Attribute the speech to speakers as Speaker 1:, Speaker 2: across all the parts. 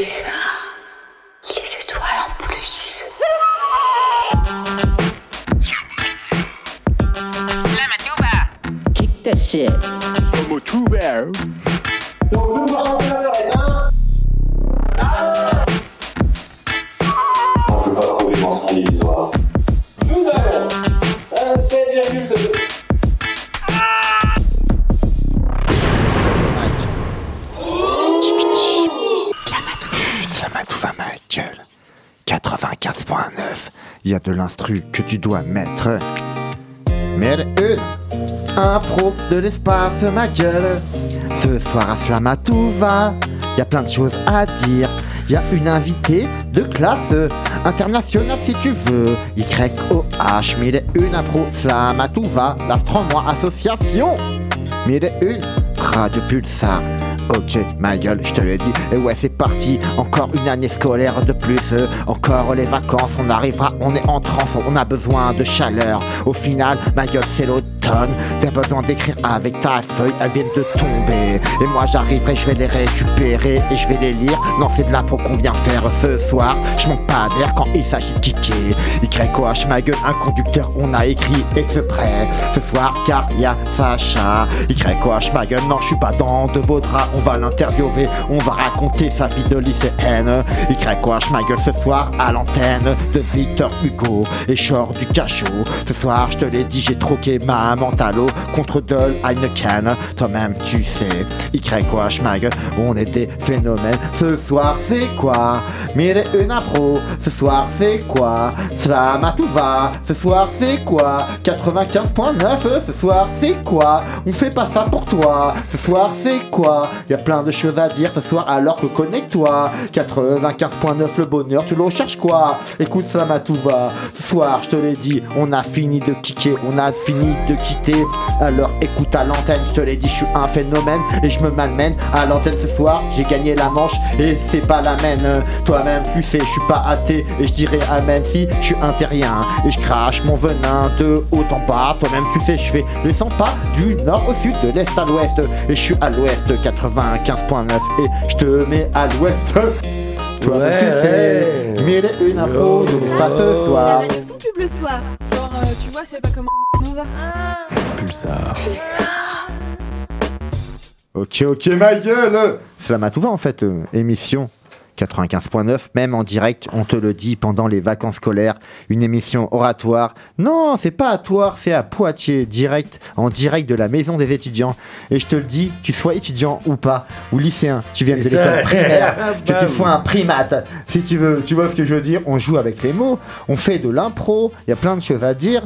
Speaker 1: ça Les étoiles en plus.
Speaker 2: Kick that shit.
Speaker 3: Y a de l'instru que tu dois mettre. Mais une impro de l'espace ma gueule. Ce soir à Slamatouva, il y a plein de choses à dire. Y a une invitée de classe internationale si tu veux. YOH, mille et une impro Slamatouva, l'Astro-moi association. Mille une Radio Pulsar. Ok, ma gueule, je te le dis. Et ouais, c'est parti. Encore une année scolaire de plus. encore les vacances. On arrivera, on est en transe. On a besoin de chaleur. Au final, ma gueule, c'est l'automne. T'as besoin d'écrire avec ta feuille. Elles viennent de tomber. Et moi, j'arriverai, je vais les récupérer et je vais les lire. Non, c'est de l'impro qu'on vient faire ce soir. Je manque pas d'air quand il s'agit de kicker. YOH, ma gueule, un conducteur, on a écrit exprès. Ce soir, car y a Sacha. YOH, ma gueule, non, je suis pas dans de beaux draps. On va l'interviewer, on va raconter sa vie de lycéenne. YOH, ma gueule, ce soir, à l'antenne de Victor Hugo et Short du cachot. Ce soir, je te l'ai dit, j'ai troqué ma mentalo contre Dol Heineken. Toi-même, tu sais. YOH, ma gueule, on est des phénomènes. Ce soir, c'est quoi? Et une impro. Ce soir, c'est quoi? Slam tout va. Ce soir, c'est quoi? 95.9. Ce soir, c'est quoi? On fait pas ça pour toi. Ce soir, c'est quoi? Y a plein de choses à dire ce soir, alors que connecte-toi. 95.9, le bonheur, tu le recherches quoi? Écoute, Slam tout va. Ce soir, je te l'ai dit, on a fini de kicker, on a fini de quitter. Alors écoute à l'antenne, je te l'ai dit, je suis un phénomène et je me malmène. À l'antenne ce soir, j'ai gagné la manche et c'est pas la mienne. Toi-même, tu sais, je suis pas athée et je dirais amen si je suis un terrien. Et je crache mon venin de haut en bas. Toi-même, tu sais, je fais les 100 pas du nord au sud, de l'est à l'ouest. Et je suis à l'ouest, 95.9 et je te mets à l'ouest. Toi-même, tu sais, mille et une infos de l'espace ce soir.
Speaker 4: radio sans pub le soir. Genre, euh, tu vois, c'est pas comme Nova.
Speaker 3: Pulsar. Ok, ok, ma gueule Cela tout va en fait, euh, émission 95.9, même en direct, on te le dit pendant les vacances scolaires, une émission oratoire. Non, c'est pas à Toire, c'est à Poitiers, direct, en direct de la maison des étudiants. Et je te le dis, tu sois étudiant ou pas, ou lycéen, tu viennes de l'école primaire, que tu
Speaker 5: Bam.
Speaker 3: sois un primate, si tu veux, tu vois ce que je veux dire, on joue avec les mots, on fait de l'impro, il y a plein de choses à dire.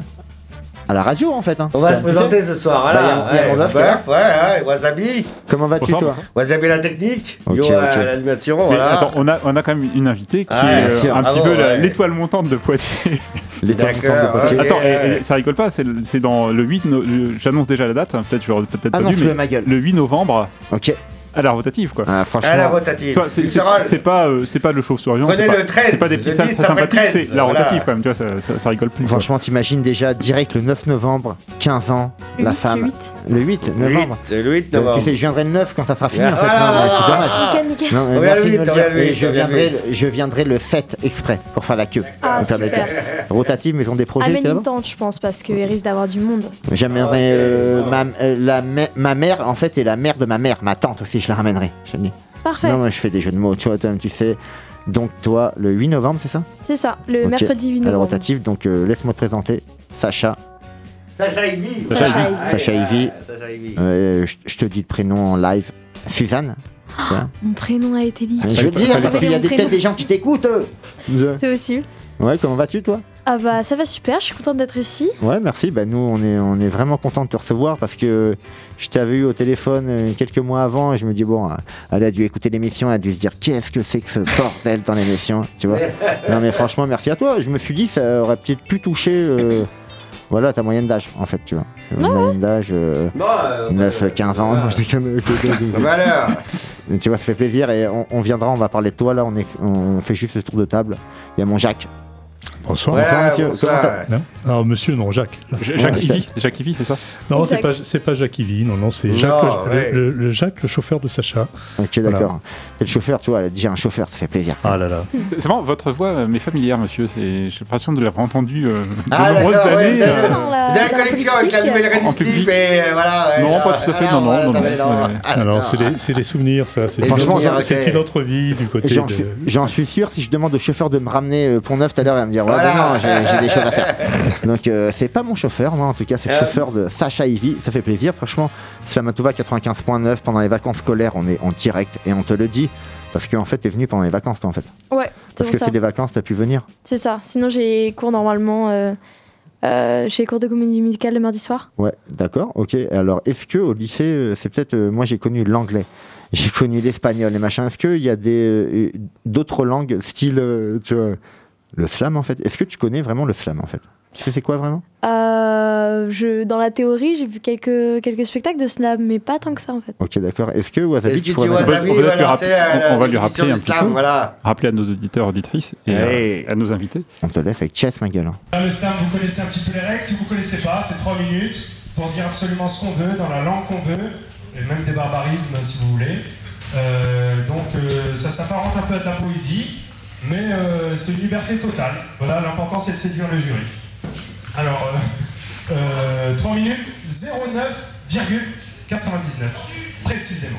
Speaker 3: À la radio en fait. hein.
Speaker 5: On va se présenter ce soir.
Speaker 3: Bah,
Speaker 5: Voilà.
Speaker 3: y a- y a
Speaker 5: ouais, bref, ouais, ouais, Wasabi.
Speaker 3: Comment vas-tu toi.
Speaker 5: Wasabi la technique.
Speaker 3: Ok,
Speaker 5: Yo
Speaker 3: ok.
Speaker 5: à l'animation. Voilà.
Speaker 6: attends, on a, on a quand même une invitée qui
Speaker 5: Ah,
Speaker 6: est euh, un
Speaker 5: Ah
Speaker 6: petit
Speaker 5: bon,
Speaker 6: peu
Speaker 5: ouais.
Speaker 6: l'étoile montante de Poitiers.
Speaker 3: Les temps
Speaker 5: D'accord,
Speaker 3: de Poitiers.
Speaker 5: ok.
Speaker 6: Attends, et-
Speaker 5: ouais.
Speaker 6: et ça rigole pas, c'est dans le 8, no- j'annonce déjà la date, hein, peut-être l'aurais peut-être
Speaker 3: Ah
Speaker 6: pas
Speaker 3: non,
Speaker 6: mais
Speaker 3: ma gueule.
Speaker 6: le 8 novembre
Speaker 3: Ok.
Speaker 6: À la rotative quoi.
Speaker 3: Ah, franchement.
Speaker 5: À la rotative.
Speaker 6: C'est- c'est
Speaker 5: Pulsarol.
Speaker 6: c'est pas, euh, c'est pas le chauve-souris.
Speaker 5: Prenez
Speaker 6: c'est pas-
Speaker 5: le 13,
Speaker 6: C'est pas des petites salles
Speaker 5: 10
Speaker 6: très sympathiques,
Speaker 5: 13,
Speaker 6: c'est la
Speaker 5: voilà.
Speaker 6: rotative quand même, tu vois, ça, ça, ça rigole plus. quoi.
Speaker 3: Franchement, t'imagines déjà direct le 9 novembre, 15 ans,
Speaker 4: Le
Speaker 3: la
Speaker 4: 8,
Speaker 3: femme.
Speaker 4: le 8.
Speaker 3: Le 8
Speaker 5: Le
Speaker 3: novembre.
Speaker 5: 8, le 8
Speaker 3: Euh,
Speaker 5: novembre.
Speaker 3: tu sais, je viendrai le 9 quand ça sera fini
Speaker 5: Ah,
Speaker 3: en fait.
Speaker 5: ah,
Speaker 3: non, mais c'est
Speaker 5: ah,
Speaker 3: dommage.
Speaker 5: ah.
Speaker 4: Nickel, nickel.
Speaker 3: Non, mais
Speaker 5: On
Speaker 3: merci
Speaker 5: vient le
Speaker 3: de me
Speaker 5: 8,
Speaker 3: le
Speaker 5: on
Speaker 3: dire.
Speaker 5: vient le
Speaker 3: Et
Speaker 5: 8,
Speaker 3: je viendrai,
Speaker 5: 8.
Speaker 3: le- je viendrai le 7 exprès pour faire la queue.
Speaker 4: Ah,
Speaker 3: Pour faire la
Speaker 4: super.
Speaker 3: queue. Rotative, maison des projets,
Speaker 4: Amène une tente, je pense, parce qu'il risque d'avoir du monde.
Speaker 3: J'amènerai euh, ma, euh, ma mère, en fait, et la mère de ma mère, ma tante aussi, je la ramènerai. Je te le dis.
Speaker 4: Parfait.
Speaker 3: Non, moi, je fais des jeux de mots, tu vois, toi-même, tu sais. Donc, toi, le 8 novembre, c'est ça?
Speaker 4: C'est ça, le mercredi 8
Speaker 3: À la
Speaker 4: novembre.
Speaker 3: rotative, donc euh, laisse-moi te présenter. Sacha,
Speaker 5: Sacha Ivy.
Speaker 6: Sacha
Speaker 4: Ivy.
Speaker 3: Sacha Ivy.
Speaker 5: Sacha Ivy.
Speaker 3: Euh, je, je te dis le prénom en live. Suzanne.
Speaker 4: Mon prénom a été dit.
Speaker 3: Je veux te dire, parce qu'il y a peut-être des gens qui t'écoutent.
Speaker 4: C'est aussi.
Speaker 3: Ouais, comment vas-tu toi?
Speaker 4: Ah bah ça va super, je suis contente d'être ici.
Speaker 3: Ouais, merci. Bah, nous, on est, on est vraiment content de te recevoir parce que je t'avais eu au téléphone euh, quelques mois avant et je me dis, bon, euh, elle a dû écouter l'émission, elle a dû se dire, qu'est-ce que c'est que ce bordel dans l'émission, tu vois Non, mais franchement, merci à toi. Je me suis dit, ça aurait peut-être pu toucher, euh, voilà, ta moyenne d'âge, en fait, tu vois. Une moyenne d'âge, euh,
Speaker 5: Bon, euh,
Speaker 3: 9, 15 ans. Je déconne.
Speaker 5: Bah alors.
Speaker 3: tu vois, ça fait plaisir et on, on viendra, on va parler de toi là, on, est, on fait juste ce tour de table. Il y a mon Jacques.
Speaker 2: Bonsoir.
Speaker 7: Ouais,
Speaker 3: Bonsoir, monsieur.
Speaker 7: bonsoir.
Speaker 2: Non Alors, monsieur, non, Jacques.
Speaker 6: Jacques
Speaker 3: Ouais,
Speaker 6: Ivy, Jacques Ivy, c'est ça
Speaker 2: Non, c'est pas, c'est pas Jacques Ivy, non, non, c'est
Speaker 7: Non,
Speaker 2: Jacques, le-
Speaker 7: ouais.
Speaker 2: le, le Jacques, le chauffeur de Sacha.
Speaker 3: Ok, d'accord. C'est le chauffeur, tu vois, elle a dit un chauffeur, ça fait plaisir.
Speaker 2: Ah là là.
Speaker 6: C'est c'est marrant, votre voix euh, m'est familière, monsieur. C'est- J'ai l'impression de l'avoir entendue euh, de
Speaker 7: Ah,
Speaker 6: nombreuses
Speaker 7: d'accord, ouais,
Speaker 6: années.
Speaker 7: c'est
Speaker 6: euh,
Speaker 4: la-
Speaker 7: Vous avez la connexion avec la nouvelle
Speaker 6: en
Speaker 7: Reddit
Speaker 6: public.
Speaker 7: et euh, voilà. ouais,
Speaker 6: Non,
Speaker 7: genre,
Speaker 6: pas tout à fait,
Speaker 7: ah,
Speaker 6: non, non,
Speaker 7: voilà,
Speaker 6: non, non, ouais.
Speaker 2: Alors, c'est les souvenirs, ça.
Speaker 3: Franchement,
Speaker 2: c'est une autre vie du côté
Speaker 3: J'en
Speaker 2: de...
Speaker 3: suis, j'en suis sûr, si je demande au chauffeur de me ramener euh, Pont-Neuf tout à l'heure, il va me dire Ouais,
Speaker 7: Voilà.
Speaker 3: ben non, j'ai des choses à faire. Donc, euh, c'est pas mon chauffeur, non, en tout cas, c'est le
Speaker 7: Euh.
Speaker 3: chauffeur de Sacha Ivy. Ça fait plaisir, franchement. Slamatova 95.9, pendant les vacances scolaires, on est en direct et on te le dit. Parce qu'en fait, t'es venu pendant les vacances, toi, en fait.
Speaker 8: Ouais, c'est
Speaker 3: Parce que c'est des vacances, t'as pu venir.
Speaker 8: C'est ça. Sinon, j'ai cours normalement. Euh, euh, j'ai cours de comédie musicale le mardi soir.
Speaker 3: Ouais, d'accord, ok. Alors, est-ce que au lycée, c'est peut-être. euh, moi, j'ai connu l'anglais, j'ai connu l'espagnol et machin. Est-ce qu'il y a des euh, d'autres langues, style, euh, tu vois, le slam en fait Est-ce que tu connais vraiment le slam en fait? Tu sais c'est quoi vraiment?
Speaker 8: Euh, je, dans la théorie, j'ai vu quelques, quelques spectacles de slam, mais pas tant que ça en fait.
Speaker 3: Ok, d'accord. Est-ce que Wasabi, tu pourrais
Speaker 6: va- on va lui rappeler- on- on va lui rappeler un petit
Speaker 7: slam,
Speaker 6: peu.
Speaker 7: Voilà.
Speaker 6: Rappeler à nos auditeurs, auditrices et à, à nos invités.
Speaker 3: On te laisse avec Chess, ma gueule. hein.
Speaker 9: Le slam, vous connaissez un petit peu les règles. Si vous ne connaissez pas, c'est 3 minutes pour dire absolument ce qu'on veut, dans la langue qu'on veut, et même des barbarismes si vous voulez. Euh, donc euh, ça s'apparente un peu à de la poésie, mais euh, c'est une liberté totale. Voilà, l'important c'est de séduire le jury. Alors, euh, euh, 3 minutes 09,99 précisément.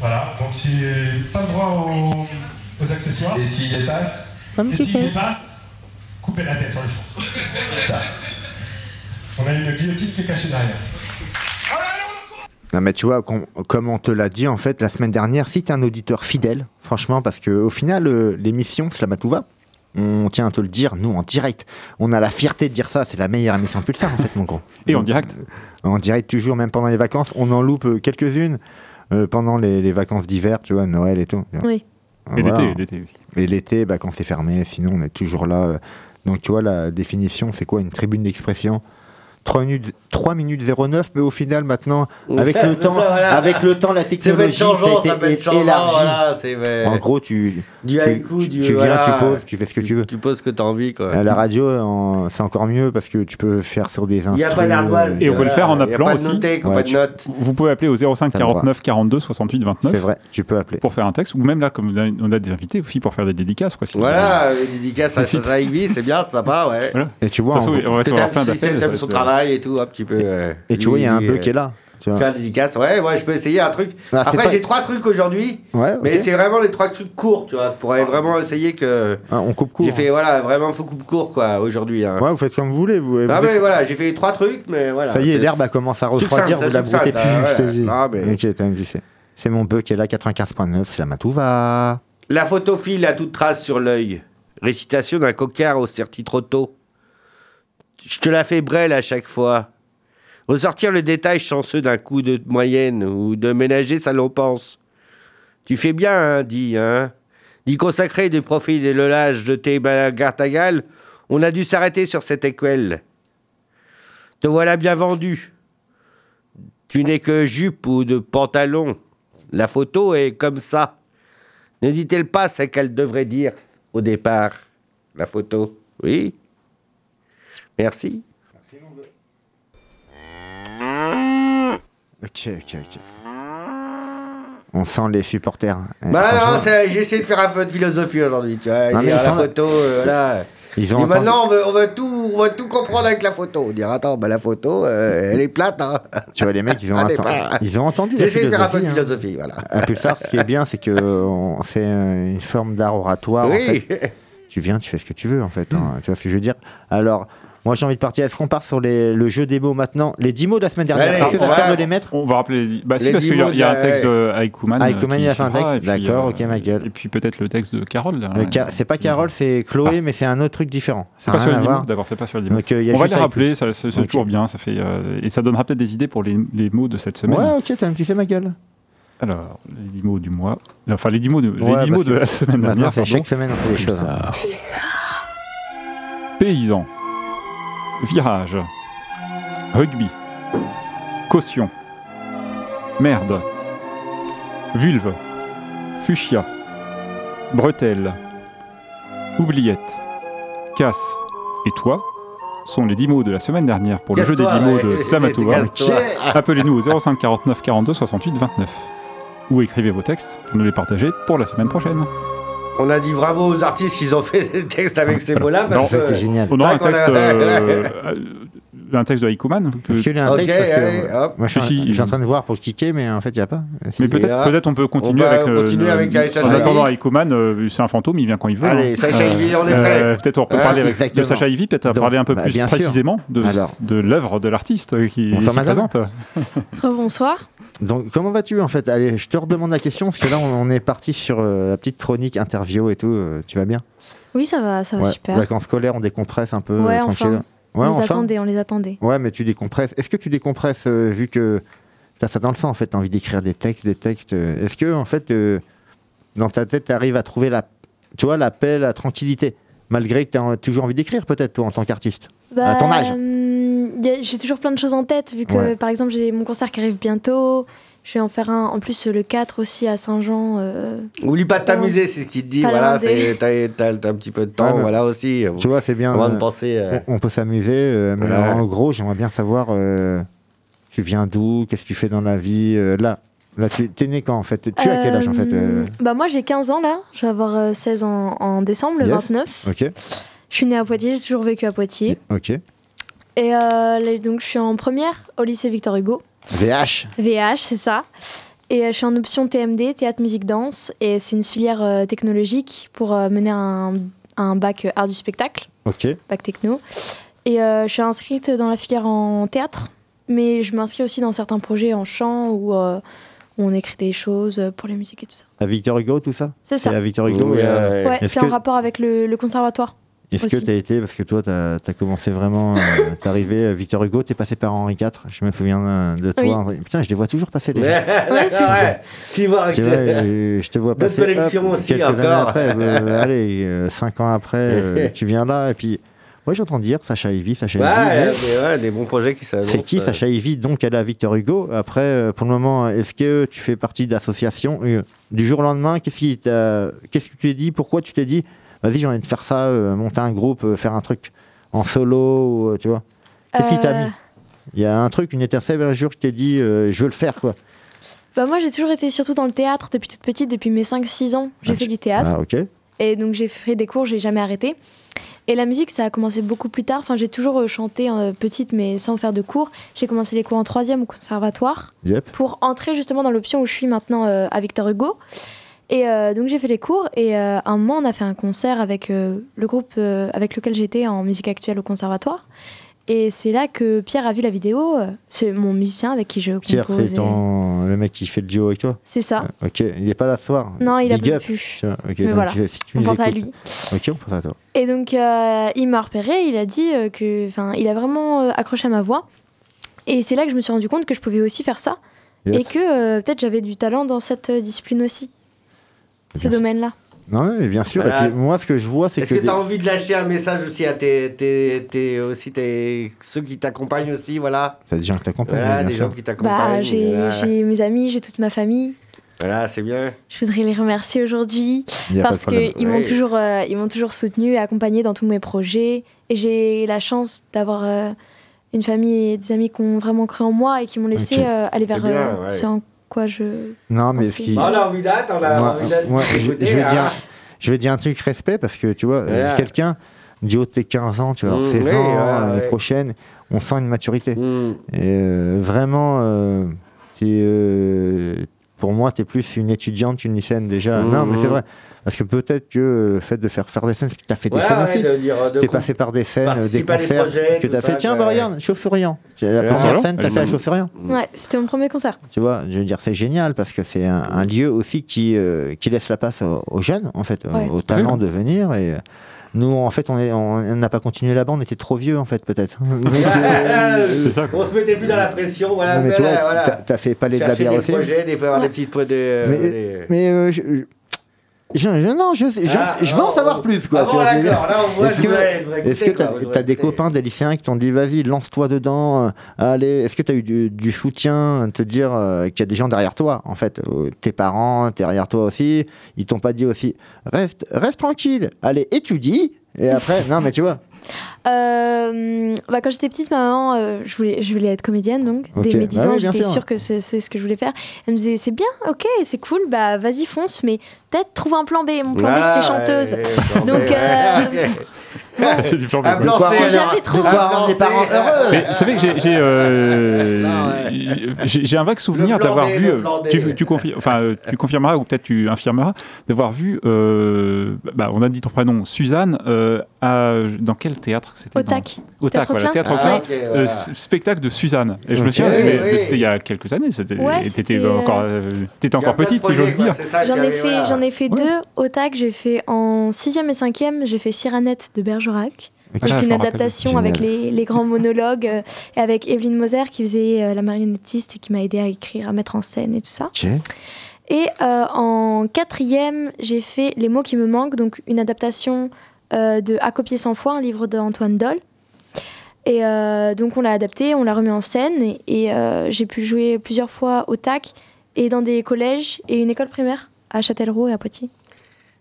Speaker 9: Voilà, donc si pas le droit aux, aux accessoires.
Speaker 7: Et s'il dépasse
Speaker 8: Comme
Speaker 9: Et
Speaker 8: tu
Speaker 9: s'il
Speaker 8: fais.
Speaker 9: dépasse, coupez la tête sur le champ. C'est ça. On a une guillotine qui est cachée derrière.
Speaker 3: Non mais tu vois, com- comme on te l'a dit en fait la semaine dernière, si t'es un auditeur fidèle, franchement, parce que au final, euh, l'émission Slamatouva, on tient à te le dire, nous en direct, on a la fierté de dire ça, c'est la meilleure émission de Pulsar en fait, mon gros.
Speaker 6: Et en direct.
Speaker 3: En direct toujours, même pendant les vacances, on en loupe euh, quelques-unes euh, pendant les, les vacances d'hiver, tu vois, Noël et tout.
Speaker 8: Oui.
Speaker 6: Et
Speaker 3: Voilà.
Speaker 6: l'été, l'été aussi.
Speaker 3: Et l'été, bah, quand c'est fermé, sinon on est toujours là. euh. Donc tu vois, la définition, c'est quoi Une tribune d'expression? 3 minutes, 3 minutes 09, mais au final, maintenant, avec
Speaker 7: Ouais,
Speaker 3: le
Speaker 7: c'est
Speaker 3: temps,
Speaker 7: ça, voilà.
Speaker 3: avec le temps, la
Speaker 7: C'est
Speaker 3: technologie
Speaker 7: changeant, ça changeant,
Speaker 3: élargie.
Speaker 7: voilà, c'est.
Speaker 3: En gros, tu,
Speaker 7: du
Speaker 3: tu, tu-
Speaker 7: du
Speaker 3: tu viens,
Speaker 7: voilà.
Speaker 3: tu poses, tu fais ce que tu veux.
Speaker 7: Tu poses ce que t'as envie, quoi.
Speaker 3: À la radio, en- c'est encore mieux parce que tu peux faire sur des
Speaker 7: Il n'y a
Speaker 3: instruments.
Speaker 7: pas d'ardoise.
Speaker 6: Et on peut le faire en appelant aussi.
Speaker 3: Ouais, tu-.
Speaker 6: Vous pouvez appeler au 05
Speaker 3: T'as le droit.
Speaker 6: 49 42 68
Speaker 3: C'est
Speaker 6: 29
Speaker 3: vrai, tu peux appeler.
Speaker 6: pour faire un texte, ou même là, comme on a, des invités aussi pour faire des dédicaces. Quoi, si-
Speaker 7: Voilà, les dédicaces à Ivy, c'est bien, c'est sympa, ouais.
Speaker 3: Et tu vois,
Speaker 6: on va plein d'appels.
Speaker 7: son
Speaker 6: va
Speaker 7: et tout, un petit peu. euh,
Speaker 3: et tu vois, il y a un bug
Speaker 7: euh,
Speaker 3: qui est là. Tu vois.
Speaker 7: Faire des dédicaces, ouais, ouais, je peux essayer un truc.
Speaker 3: Ah,
Speaker 7: Après,
Speaker 3: pas-
Speaker 7: j'ai trois trucs aujourd'hui,
Speaker 3: Ouais, ok.
Speaker 7: mais c'est vraiment les trois trucs courts, tu vois, pour vraiment essayer que.
Speaker 3: Ah, on coupe court.
Speaker 7: J'ai fait, voilà, vraiment, faut coupe court, quoi, aujourd'hui. hein.
Speaker 3: Ouais, vous faites comme vous voulez. Vous,
Speaker 7: Ah,
Speaker 3: vous êtes-
Speaker 7: mais voilà, j'ai fait trois trucs, mais voilà.
Speaker 3: Ça y est, l'herbe a commencé à refroidir, vous la broutez plus,
Speaker 7: ah. Ah, mais-
Speaker 3: Ok, t'as c'est. Mon bœuf qui est là, 95.9, c'est la Matouva.
Speaker 7: La photophile a toute trace sur l'œil. Récitation d'un coquard au certi trop tôt. Je te la fais brêle à chaque fois. Ressortir le détail chanceux d'un coup de moyenne ou de ménager sa pense. Tu fais bien, hein, dit, hein. D'y consacrer du profil et le lâche de tes Gartagal, on a dû s'arrêter sur cette équelle. Te voilà bien vendu. Tu n'es que jupe ou de pantalon. La photo est comme ça. Dit-elle pas ce qu'elle devrait dire au départ, la photo? Oui Merci.
Speaker 3: Ok, ok, ok. On sent les supporters. hein.
Speaker 7: Bah
Speaker 3: Franchement,
Speaker 7: non, j'ai essayé de faire un peu de philosophie aujourd'hui, tu vois.
Speaker 3: Non, ils
Speaker 7: la photo, euh, voilà.
Speaker 3: Ils ont entendu-
Speaker 7: maintenant, on veut, on, veut tout, on veut tout comprendre avec la photo. Dire, attends, bah, la photo, euh, elle est plate. Hein.
Speaker 3: Tu vois, les mecs, ils ont, ils ont entendu
Speaker 7: essayé de faire un peu de
Speaker 3: philosophie.
Speaker 7: philosophie, voilà.
Speaker 3: hein. À Pulsar, ce qui est bien, c'est que on- c'est une forme d'art oratoire. en
Speaker 7: Oui.
Speaker 3: fait. Tu viens, tu fais ce que tu veux, en fait. hein. Tu vois ce que je veux dire? Alors, moi, j'ai envie de partir. Est-ce qu'on part sur les- le jeu des mots maintenant? Les 10 mots de la semaine dernière. Est-ce que ça sert de les mettre
Speaker 6: On va rappeler. les- Bah, si, parce qu'il y, a- y un texte de Aikuman.
Speaker 3: Il a fait un texte D'accord,
Speaker 6: euh,
Speaker 3: ok, ma gueule.
Speaker 6: Et puis peut-être le texte de Carole.
Speaker 3: Euh, c'est pas Carole, c'est Chloé, mais c'est un autre truc différent.
Speaker 6: C'est pas sur les
Speaker 3: à
Speaker 6: dix mots,
Speaker 3: voir.
Speaker 6: d'abord, c'est pas sur les dix mots.
Speaker 3: Donc, euh,
Speaker 6: On va les rappeler, ça- c'est toujours bien, ça fait, euh, et ça donnera peut-être des idées pour les, les mots de cette semaine.
Speaker 3: Ouais, ok, t'as- tu fais ma gueule.
Speaker 6: Alors, les 10 mots du mois, enfin les 10 mots de, les
Speaker 3: Ouais,
Speaker 6: 10
Speaker 3: parce
Speaker 6: mots de la semaine
Speaker 3: Maintenant,
Speaker 6: dernière.
Speaker 3: chaque semaine, on fait des choses.
Speaker 6: Paysan, virage, rugby, caution, merde, vulve, fuchsia, bretelle, oubliette, Cass et toi sont les 10 mots de la semaine dernière pour le jeu des
Speaker 7: Casse-toi,
Speaker 6: 10 mots
Speaker 7: ouais.
Speaker 6: de Slamatova. Appelez-nous au 05 49 42 68 29 ou écrivez vos textes pour nous les partager pour la semaine prochaine.
Speaker 7: On a dit bravo aux artistes qui ont fait des textes avec ces mots-là.
Speaker 6: Non,
Speaker 7: parce que-
Speaker 3: C'était génial.
Speaker 6: On aura un texte, euh, euh, un texte de Haikuman. que-
Speaker 3: Parce qu'il y a un
Speaker 7: Ok,
Speaker 3: texte, parce que,
Speaker 7: allez,
Speaker 3: euh,
Speaker 7: hop.
Speaker 3: moi, je suis, je en
Speaker 6: il-
Speaker 3: train de voir pour cliquer, mais en fait, il n'y a pas.
Speaker 6: Mais peut-être peut-être on peut continuer avec. euh,
Speaker 7: continuer
Speaker 6: le-
Speaker 7: avec Sacha
Speaker 6: En attendant, Haikuman, euh, c'est un fantôme, il vient quand il veut.
Speaker 7: Allez,
Speaker 6: hein.
Speaker 7: Sacha Ivy, on est prêt.
Speaker 6: Euh, Peut-être on peut
Speaker 7: Hein,
Speaker 6: parler avec, de. Sacha Ivy, peut-être
Speaker 3: Donc,
Speaker 6: parler un peu
Speaker 3: bah,
Speaker 6: plus précisément de, l'œuvre de l'artiste euh, qui
Speaker 3: madame.
Speaker 6: présente.
Speaker 8: Bonsoir.
Speaker 3: Donc, comment vas-tu en fait? Allez, je te redemande la question parce que là, on, on est parti sur euh, la petite chronique interview et tout. euh, tu vas bien?
Speaker 8: Oui, ça va, ça va
Speaker 3: Ouais.
Speaker 8: super.
Speaker 3: Vacances scolaires, on décompresse un peu
Speaker 8: Ouais,
Speaker 3: euh, tranquille.
Speaker 8: enfin.
Speaker 3: Ouais,
Speaker 8: on les
Speaker 3: enfin.
Speaker 8: attendait, on les attendait.
Speaker 3: Ouais, mais tu décompresses. Est-ce que tu décompresses euh, vu que tu as ça dans le sang en fait, tu as envie d'écrire des textes, des textes. Est-ce que en fait, dans ta tête, tu arrives à trouver la, tu vois, la paix, la tranquillité, malgré que tu as toujours envie d'écrire peut-être toi en tant qu'artiste? À ton âge.
Speaker 8: hum, y a- J'ai toujours plein de choses en tête, vu que
Speaker 3: Ouais.
Speaker 8: par exemple, j'ai mon concert qui arrive bientôt. Je vais en faire un, en plus le 4 aussi à Saint-Jean. euh,
Speaker 7: Oublie pas de t'amuser, c'est ce qu'il te dit. Voilà, t'as un petit peu de temps,
Speaker 3: Ouais,
Speaker 7: voilà aussi.
Speaker 3: Tu vois, c'est bien.
Speaker 7: Avant
Speaker 3: euh,
Speaker 7: de penser. euh,
Speaker 3: on, on peut s'amuser, euh, mais
Speaker 7: Ouais.
Speaker 3: alors, en gros, j'aimerais bien savoir, euh, tu viens d'où, qu'est-ce que tu fais dans la vie, euh, là. Là, tu es né quand en fait? Tu as quel âge en fait euh,
Speaker 8: euh, Bah moi j'ai 15 ans là, je vais avoir euh, 16 ans en décembre, le
Speaker 3: Yes.
Speaker 8: 29.
Speaker 3: Ok,
Speaker 8: Je suis née à Poitiers, j'ai toujours vécu à Poitiers.
Speaker 3: ok.
Speaker 8: Et euh, donc je suis en première au lycée Victor Hugo.
Speaker 3: VH
Speaker 8: VH, c'est ça. Et euh, je suis en option TMD, théâtre, musique, danse. Et c'est une filière euh, technologique pour euh, mener un, un bac euh, art du spectacle,
Speaker 3: Ok.
Speaker 8: bac techno. Et euh, je suis inscrite dans la filière en théâtre, mais je m'inscris aussi dans certains projets en chant où, où on écrit des choses pour les musiques et tout ça.
Speaker 3: À Victor Hugo, tout ça?
Speaker 8: C'est ça.
Speaker 3: à Victor Hugo.
Speaker 7: ouais,
Speaker 3: et, euh,
Speaker 8: c'est
Speaker 3: que-
Speaker 8: en rapport avec le, le conservatoire.
Speaker 3: Est-ce que tu as été, parce que toi, tu as, commencé vraiment, euh, t'es arrivé à Victor Hugo, tu es passé par Henri IV, je me souviens euh, de toi.
Speaker 8: Oui.
Speaker 3: Henri- Putain, je les vois toujours passer les gens.
Speaker 7: Ouais,
Speaker 8: c'est vrai.
Speaker 7: ouais. Tu vois,
Speaker 3: euh, je te vois passer hop,
Speaker 7: aussi,
Speaker 3: quelques années
Speaker 7: encore.
Speaker 3: après, euh, allez, 5 ans après, euh, tu viens là, et puis, moi j'entends dire Sacha Ivy, Sacha
Speaker 7: Ouais,
Speaker 3: Ivy, mais
Speaker 7: ouais, des bons projets qui s'annoncent.
Speaker 3: c'est qui
Speaker 7: euh.
Speaker 3: Sacha Ivy Donc elle est à Victor Hugo. Après, euh, pour le moment, est-ce que tu fais partie d'associations euh, Du jour au lendemain, qu'est-ce qui t'a- qu'est-ce que tu t'es dit? Pourquoi tu t'es dit Vas-y, j'ai envie de faire ça, euh, monter un groupe, euh, faire un truc en solo, ou, euh, tu vois Qu'est-ce qui t'a mis? Il y a un truc, une étincelle un jour, je t'ai dit, je veux le faire, quoi.
Speaker 8: Bah moi j'ai toujours été surtout dans le théâtre depuis toute petite, depuis mes 5-6 ans. J'ai
Speaker 3: Ah,
Speaker 8: fait du théâtre.
Speaker 3: Ah, ok.
Speaker 8: Et donc j'ai fait des cours, j'ai jamais arrêté. Et la musique, ça a commencé beaucoup plus tard. Enfin, j'ai toujours chanté euh, petite, mais sans faire de cours. J'ai commencé les cours en troisième au conservatoire
Speaker 3: Yep.
Speaker 8: pour entrer justement dans l'option où je suis maintenant euh, à Victor Hugo. Et euh, donc j'ai fait les cours et euh, un moment on a fait un concert avec euh, le groupe avec lequel j'étais en musique actuelle au conservatoire. Et c'est là que Pierre a vu la vidéo. C'est mon musicien avec qui je
Speaker 3: Pierre,
Speaker 8: compose.
Speaker 3: c'est
Speaker 8: et-
Speaker 3: ton... le mec qui fait le duo avec toi
Speaker 8: C'est ça.
Speaker 3: Ah, Ok, il est pas là ce soir
Speaker 8: Non, il a
Speaker 3: Big up.
Speaker 8: plus.
Speaker 3: Tu vois, ok,
Speaker 8: Mais voilà.
Speaker 3: si tu
Speaker 8: On pense à lui.
Speaker 3: Ok, on pense à toi.
Speaker 8: Et donc, euh, il m'a repéré, il a dit que. Enfin, il a vraiment euh, accroché à ma voix. Et c'est là que je me suis rendu compte que je pouvais aussi faire ça.
Speaker 3: Yes.
Speaker 8: Et que euh, peut-être j'avais du talent dans cette discipline aussi, ce domaine-là.
Speaker 3: Non, mais bien sûr.
Speaker 7: Voilà.
Speaker 3: Et puis, moi, ce que je vois, c'est
Speaker 7: Est-ce
Speaker 3: que.
Speaker 7: que tu as envie de lâcher un message aussi à tes, tes, tes- aussi tes, ceux qui t'accompagnent aussi, voilà
Speaker 3: T'as des gens qui t'accompagnent,
Speaker 7: Voilà, des
Speaker 3: sûr.
Speaker 7: gens qui
Speaker 8: Bah,
Speaker 7: t'accompagnent.
Speaker 8: j'ai
Speaker 7: voilà.
Speaker 8: j'ai mes amis, j'ai toute ma famille.
Speaker 7: Voilà, c'est bien.
Speaker 8: Je voudrais les remercier aujourd'hui parce qu'ils m'ont
Speaker 7: Oui.
Speaker 8: toujours, euh, ils m'ont toujours soutenu et accompagné dans tous mes projets. Et j'ai la chance d'avoir euh, une famille et des amis qui ont vraiment cru en moi et qui m'ont laissé euh, aller vers
Speaker 7: bien,
Speaker 8: euh,
Speaker 7: ouais.
Speaker 8: ce en quoi je.
Speaker 3: Non, mais ce qui.
Speaker 7: Bon, on a envie d'être, on a
Speaker 3: Moi,
Speaker 7: envie d'être.
Speaker 3: moi, je, vais
Speaker 7: hein.
Speaker 3: dire, je vais dire un truc respect parce que tu vois, euh, quelqu'un du haut de tes 15 ans, tu vas avoir
Speaker 7: Mmh,
Speaker 3: 16
Speaker 7: oui,
Speaker 3: ans,
Speaker 7: voilà,
Speaker 3: l'année
Speaker 7: ouais.
Speaker 3: prochaine, on sent une maturité.
Speaker 7: Hmm.
Speaker 3: Et euh, vraiment, euh, euh, pour moi, tu es plus une étudiante qu'une lycéenne déjà.
Speaker 7: Mmh,
Speaker 3: Non, mais c'est
Speaker 7: mmh.
Speaker 3: vrai. Parce que peut-être que le fait de faire faire des scènes, tu as fait des
Speaker 7: Ouais,
Speaker 3: scènes
Speaker 7: ouais,
Speaker 3: aussi.
Speaker 7: de dire, de
Speaker 3: T'es passé par des scènes, des
Speaker 7: à des
Speaker 3: concerts,
Speaker 7: projets,
Speaker 3: que t'as fait.
Speaker 7: ça,
Speaker 3: Tiens, bah regarde, chauffeur-riant. La première
Speaker 6: Ouais.
Speaker 3: scène, t'as fait à chauffeur-riant.
Speaker 8: Ouais, c'était mon premier concert.
Speaker 3: Tu vois, je veux dire, c'est génial parce que c'est un, un lieu aussi qui, euh, qui laisse la place aux, aux jeunes, en fait,
Speaker 8: Ouais.
Speaker 3: aux talents de venir. Et euh, nous, en fait, on est- on on n'a pas continué là-bas, on était trop vieux, en fait, peut-être. Euh.
Speaker 7: On se mettait plus dans la pression, voilà.
Speaker 3: non, mais tu vois,
Speaker 7: voilà, voilà.
Speaker 3: t'as- t'as fait Palais de la
Speaker 7: Chercher
Speaker 3: bière
Speaker 7: des
Speaker 3: aussi.
Speaker 7: projets, des fois avoir
Speaker 8: Ouais.
Speaker 7: des petites. Des,
Speaker 3: Mais-
Speaker 7: des-
Speaker 3: Mais euh, je, je- non, je, je,
Speaker 7: Ah,
Speaker 3: je veux en
Speaker 7: oh,
Speaker 3: savoir plus, quoi.
Speaker 7: Ah bon,
Speaker 3: Est-ce que- Est-ce que
Speaker 7: je
Speaker 3: as, des copains, des lycéens qui t'ont dit vas-y, lance-toi dedans, euh, allez Est-ce que tu as eu du, du soutien, te dire euh, qu'il y a des gens derrière toi, en fait euh, Tes parents, derrière toi aussi, ils t'ont pas dit aussi reste, reste tranquille, allez, étudie, Et après, non, mais tu vois.
Speaker 10: Euh, bah, quand j'étais petite, ma maman, euh, je, voulais, je voulais être comédienne, donc
Speaker 3: Ok.
Speaker 10: dès mes 10
Speaker 3: Bah
Speaker 10: ans,
Speaker 3: oui,
Speaker 10: j'étais
Speaker 3: sûr.
Speaker 10: sûre que c'est ce que je voulais faire. Elle me disait, c'est bien, ok, c'est cool, bah vas-y, fonce, mais peut-être trouve un plan B. Mon plan B,
Speaker 7: Ah,
Speaker 10: c'était chanteuse.
Speaker 7: ouais,
Speaker 10: Donc,
Speaker 7: ouais,
Speaker 10: euh.
Speaker 6: C'est du plan B,
Speaker 10: J'ai jamais trop-
Speaker 3: De quoi rendre les parents heureux
Speaker 6: Mais vous savez que j'ai- euh, un vague souvenir d'avoir vu, euh, tu, tu, enfin, tu confirmeras ou peut-être tu infirmeras, d'avoir vu, euh, bah, on a dit ton prénom, Suzanne, euh, à- dans quel théâtre c'était
Speaker 10: Au
Speaker 6: dans-
Speaker 10: TAC.
Speaker 6: Au TAC,
Speaker 10: Théâtre
Speaker 6: voilà,
Speaker 10: Klein.
Speaker 6: Théâtre
Speaker 7: Ah,
Speaker 6: Klein,
Speaker 7: ok,
Speaker 6: euh, spectacle de Suzanne. Et je me souviens,
Speaker 7: Oui,
Speaker 6: mais,
Speaker 7: oui.
Speaker 6: mais c'était il y a quelques années, c'était-
Speaker 10: Ouais,
Speaker 6: et t'étais
Speaker 10: c'était, euh,
Speaker 6: encore, euh, t'étais encore
Speaker 7: plein de
Speaker 6: petite, si j'ose dire.
Speaker 10: J'en ai, fait,
Speaker 7: voilà.
Speaker 10: j'en ai fait
Speaker 6: Ouais.
Speaker 10: deux au TAC. J'ai fait en 6e et 5e, j'ai fait Cyranette de Bergerac.
Speaker 6: Ah,
Speaker 10: une
Speaker 6: rappelle.
Speaker 10: adaptation avec les, les grands monologues euh, et avec Evelyne Moser qui faisait euh, la marionnettiste et qui m'a aidé à écrire, à mettre en scène et tout ça. Et euh, en quatrième, j'ai fait Les mots qui me manquent, donc une adaptation euh, de À copier sans foi, un livre d'Antoine Doll. Et euh, donc on l'a adapté, on l'a remis en scène et, et, euh, j'ai pu jouer plusieurs fois au TAC et dans des collèges et une école primaire à Châtellerault et à Poitiers.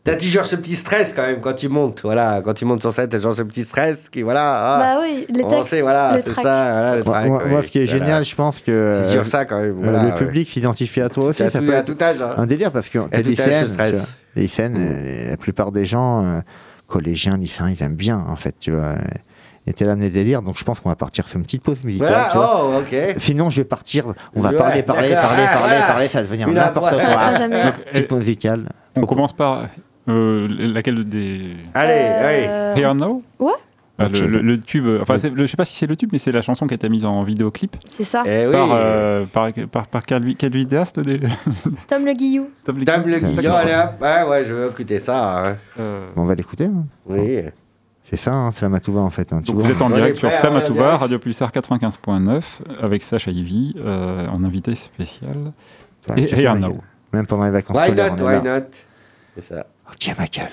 Speaker 7: T'as toujours ce petit stress quand même quand tu montes. Voilà, quand tu montes sur scène, t'as toujours ce petit stress qui, voilà. ah,
Speaker 10: bah oui, les textes,
Speaker 7: sait, voilà,
Speaker 10: le
Speaker 7: c'est ça. Voilà, le
Speaker 3: Moi,
Speaker 7: track,
Speaker 3: moi-
Speaker 7: ouais,
Speaker 3: moi, ce qui est
Speaker 7: voilà.
Speaker 3: génial, je pense que euh,
Speaker 7: sur ça quand même.
Speaker 3: euh,
Speaker 7: voilà,
Speaker 3: le
Speaker 7: ouais.
Speaker 3: public s'identifie à toi aussi.
Speaker 7: C'est à
Speaker 3: Ça
Speaker 7: tout-
Speaker 3: peut
Speaker 7: à
Speaker 3: être
Speaker 7: tout âge. hein.
Speaker 3: un délire parce que
Speaker 7: Et
Speaker 3: t'es lycéenne, tu vois.
Speaker 7: Mm.
Speaker 3: euh, la plupart des gens, euh, collégiens, lycéens, ils aiment bien, en fait, tu vois. Et t'es là amené délire, donc je pense qu'on va partir sur une petite pause musicale,
Speaker 7: Voilà,
Speaker 3: tu vois.
Speaker 7: oh, ok.
Speaker 3: Sinon, je vais partir, on va
Speaker 7: Ouais,
Speaker 3: parler, parler, parler,
Speaker 7: Ah,
Speaker 3: parler,
Speaker 7: voilà.
Speaker 3: parler, ça va devenir
Speaker 7: Une
Speaker 3: n'importe quoi.
Speaker 10: jamais.
Speaker 6: Donc,
Speaker 3: Petite musicale.
Speaker 6: on commence par euh, laquelle des.
Speaker 7: Allez, allez.
Speaker 10: Euh,
Speaker 6: Here Now
Speaker 10: Ouais.
Speaker 6: Ah, le, le- le tube, enfin, le- je sais pas si c'est le tube, mais c'est la chanson qui a été mise en vidéoclip
Speaker 10: C'est ça,
Speaker 7: Eh oui.
Speaker 6: par, euh, par, par, par quel, quel vidéaste des...
Speaker 10: Tom Le Guillou.
Speaker 6: Tom
Speaker 7: le guillon,
Speaker 3: c'est
Speaker 7: allez hop. Ouais, ouais, je veux écouter ça. hein.
Speaker 6: Euh,
Speaker 3: on va l'écouter. hein.
Speaker 7: Oui.
Speaker 3: C'est ça, hein, c'est la Matouva, en fait. hein, tu
Speaker 6: Donc vous êtes en direct sur
Speaker 7: prêt,
Speaker 6: Slam
Speaker 7: on est en
Speaker 6: Atouva,
Speaker 7: direct.
Speaker 6: Radio Pulsar 95.9, avec Sacha Ivy euh, en invité spécial. Et
Speaker 3: Michael.
Speaker 6: Now.
Speaker 3: Même pendant les vacances
Speaker 7: Why
Speaker 3: scolaires,
Speaker 7: not, why not? C'est ça.
Speaker 3: Ok, Michael.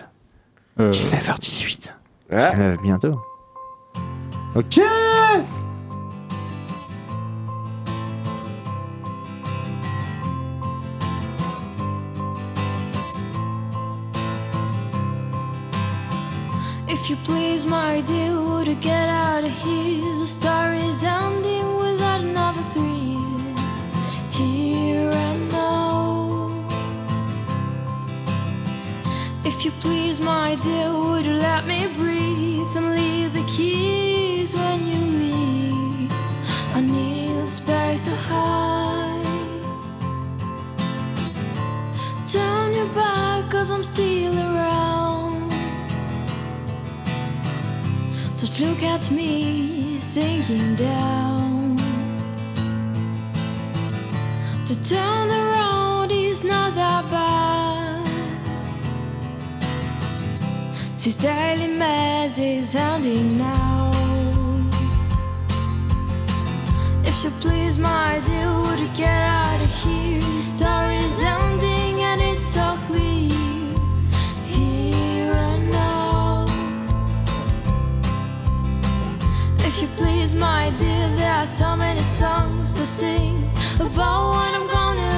Speaker 6: Euh,
Speaker 3: 19h18.
Speaker 7: Ouais.
Speaker 3: 19 bientôt. Ok
Speaker 8: If you please, my dear, would you get out of here? The story is ending without another thrill. Here and now. If you please, my dear, would you let me breathe and leave the keys Turn your I'm still around. Just look at me sinking down. To turn around is not that bad. This daily mess is ending now. If you please, my dear, would you get out of here? Story is ending and it's so clear. Here and now. If you please, my dear, there are so many songs to sing about when I'm gonna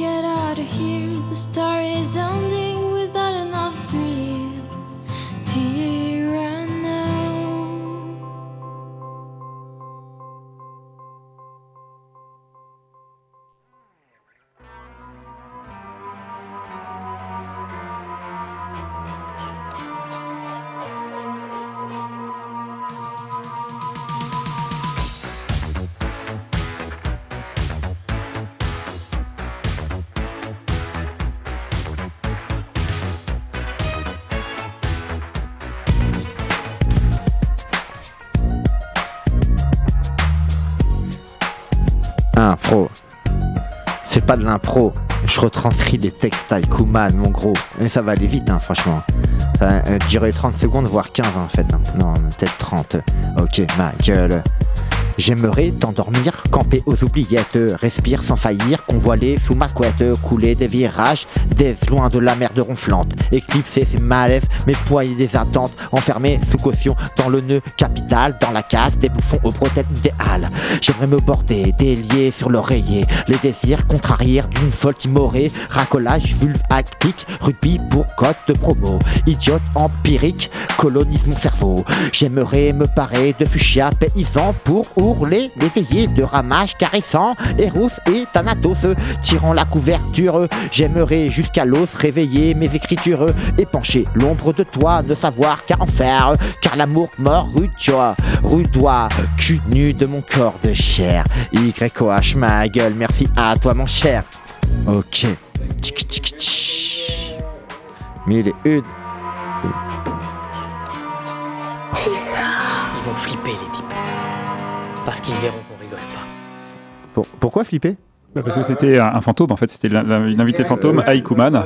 Speaker 11: get
Speaker 3: pas de l'impro. Je retranscris des textes Kuman, mon gros. Et ça va aller vite, hein, franchement. Ça va durer 30 secondes, voire 15 en fait. hein. Non, peut-être 30. Ok, ma gueule. J'aimerais t'endormir, camper aux oubliettes, respire sans faillir, convoiler sous ma couette, couler des virages, des loin de la merde ronflante, éclipser ses malaises, mes poids et des attentes, enfermés sous caution dans le nœud capital, dans la case des bouffons aux bretelles idéales. J'aimerais me border, délier sur l'oreiller, les désirs contrariés d'une folle timorée, racolage vulvactique, rugby pour cote de promo, idiote empirique, colonise mon cerveau. J'aimerais me parer de fuchsia paysan pour ourler les veillées de ramage caressant, Eros et Thanatos tirant la couverture. J'aimerais jusqu'à l'os réveiller mes écritures, épancher l'ombre de toi, ne savoir qu'à en faire, car l'amour mort rudois, rudois, cul nu de mon corps de chair. YOH ma gueule, merci à toi mon cher. Ok. Tch. Mille et une.
Speaker 12: Ils vont flipper, les types. Parce qu'ils verront qu'on rigole pas.
Speaker 3: Pour- pourquoi flipper
Speaker 6: Bah, Parce que c'était un, fantôme, en fait, c'était invitée fantôme, Aikuman,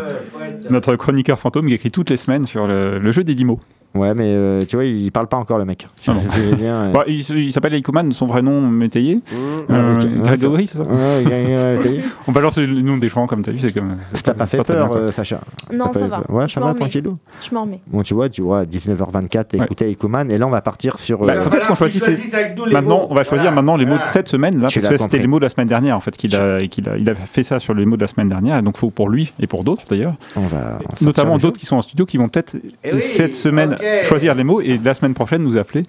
Speaker 6: notre chroniqueur fantôme qui écrit toutes les semaines sur le, le jeu des 10 mots.
Speaker 3: Ouais, mais euh, tu vois, il parle pas encore le mec.
Speaker 6: Ah bon.
Speaker 3: Je veux dire, euh,
Speaker 6: Bah, il s'appelle Aikuman, son vrai nom métayer.
Speaker 3: Ah,
Speaker 6: Euh. Grégory, c'est ça
Speaker 3: Ouais,
Speaker 6: On balance le nom des gens comme t'as vu, c'est comme.
Speaker 3: T'as pas fait
Speaker 6: très
Speaker 3: peur, euh, Sacha
Speaker 8: Non, ça
Speaker 3: pas
Speaker 8: va.
Speaker 3: Ouais, ça va,
Speaker 8: remets.
Speaker 3: tranquillou.
Speaker 8: Je m'en remets.
Speaker 3: Bon, tu vois, tu vois, 19h24, t'as
Speaker 6: Ouais.
Speaker 3: écouté Ikuman, et là, on va partir sur.
Speaker 6: Bah,
Speaker 3: euh,
Speaker 6: faut peut-être qu'on choisisse
Speaker 7: tu
Speaker 6: les-
Speaker 7: choisisses avec nous les
Speaker 6: Maintenant,
Speaker 7: mots.
Speaker 6: on va choisir
Speaker 7: Voilà.
Speaker 6: maintenant les mots de
Speaker 7: Voilà.
Speaker 6: cette semaine, là, parce que c'était les mots de la semaine dernière, en fait, qu'il a, et qu'il a, il a fait ça sur les mots de la semaine dernière, et donc faut pour lui et pour d'autres d'ailleurs,
Speaker 3: on va. en sortir
Speaker 6: notamment d'autres qui sont en studio, qui vont peut-être
Speaker 7: Eh
Speaker 6: cette semaine choisir les mots et la semaine prochaine nous appeler,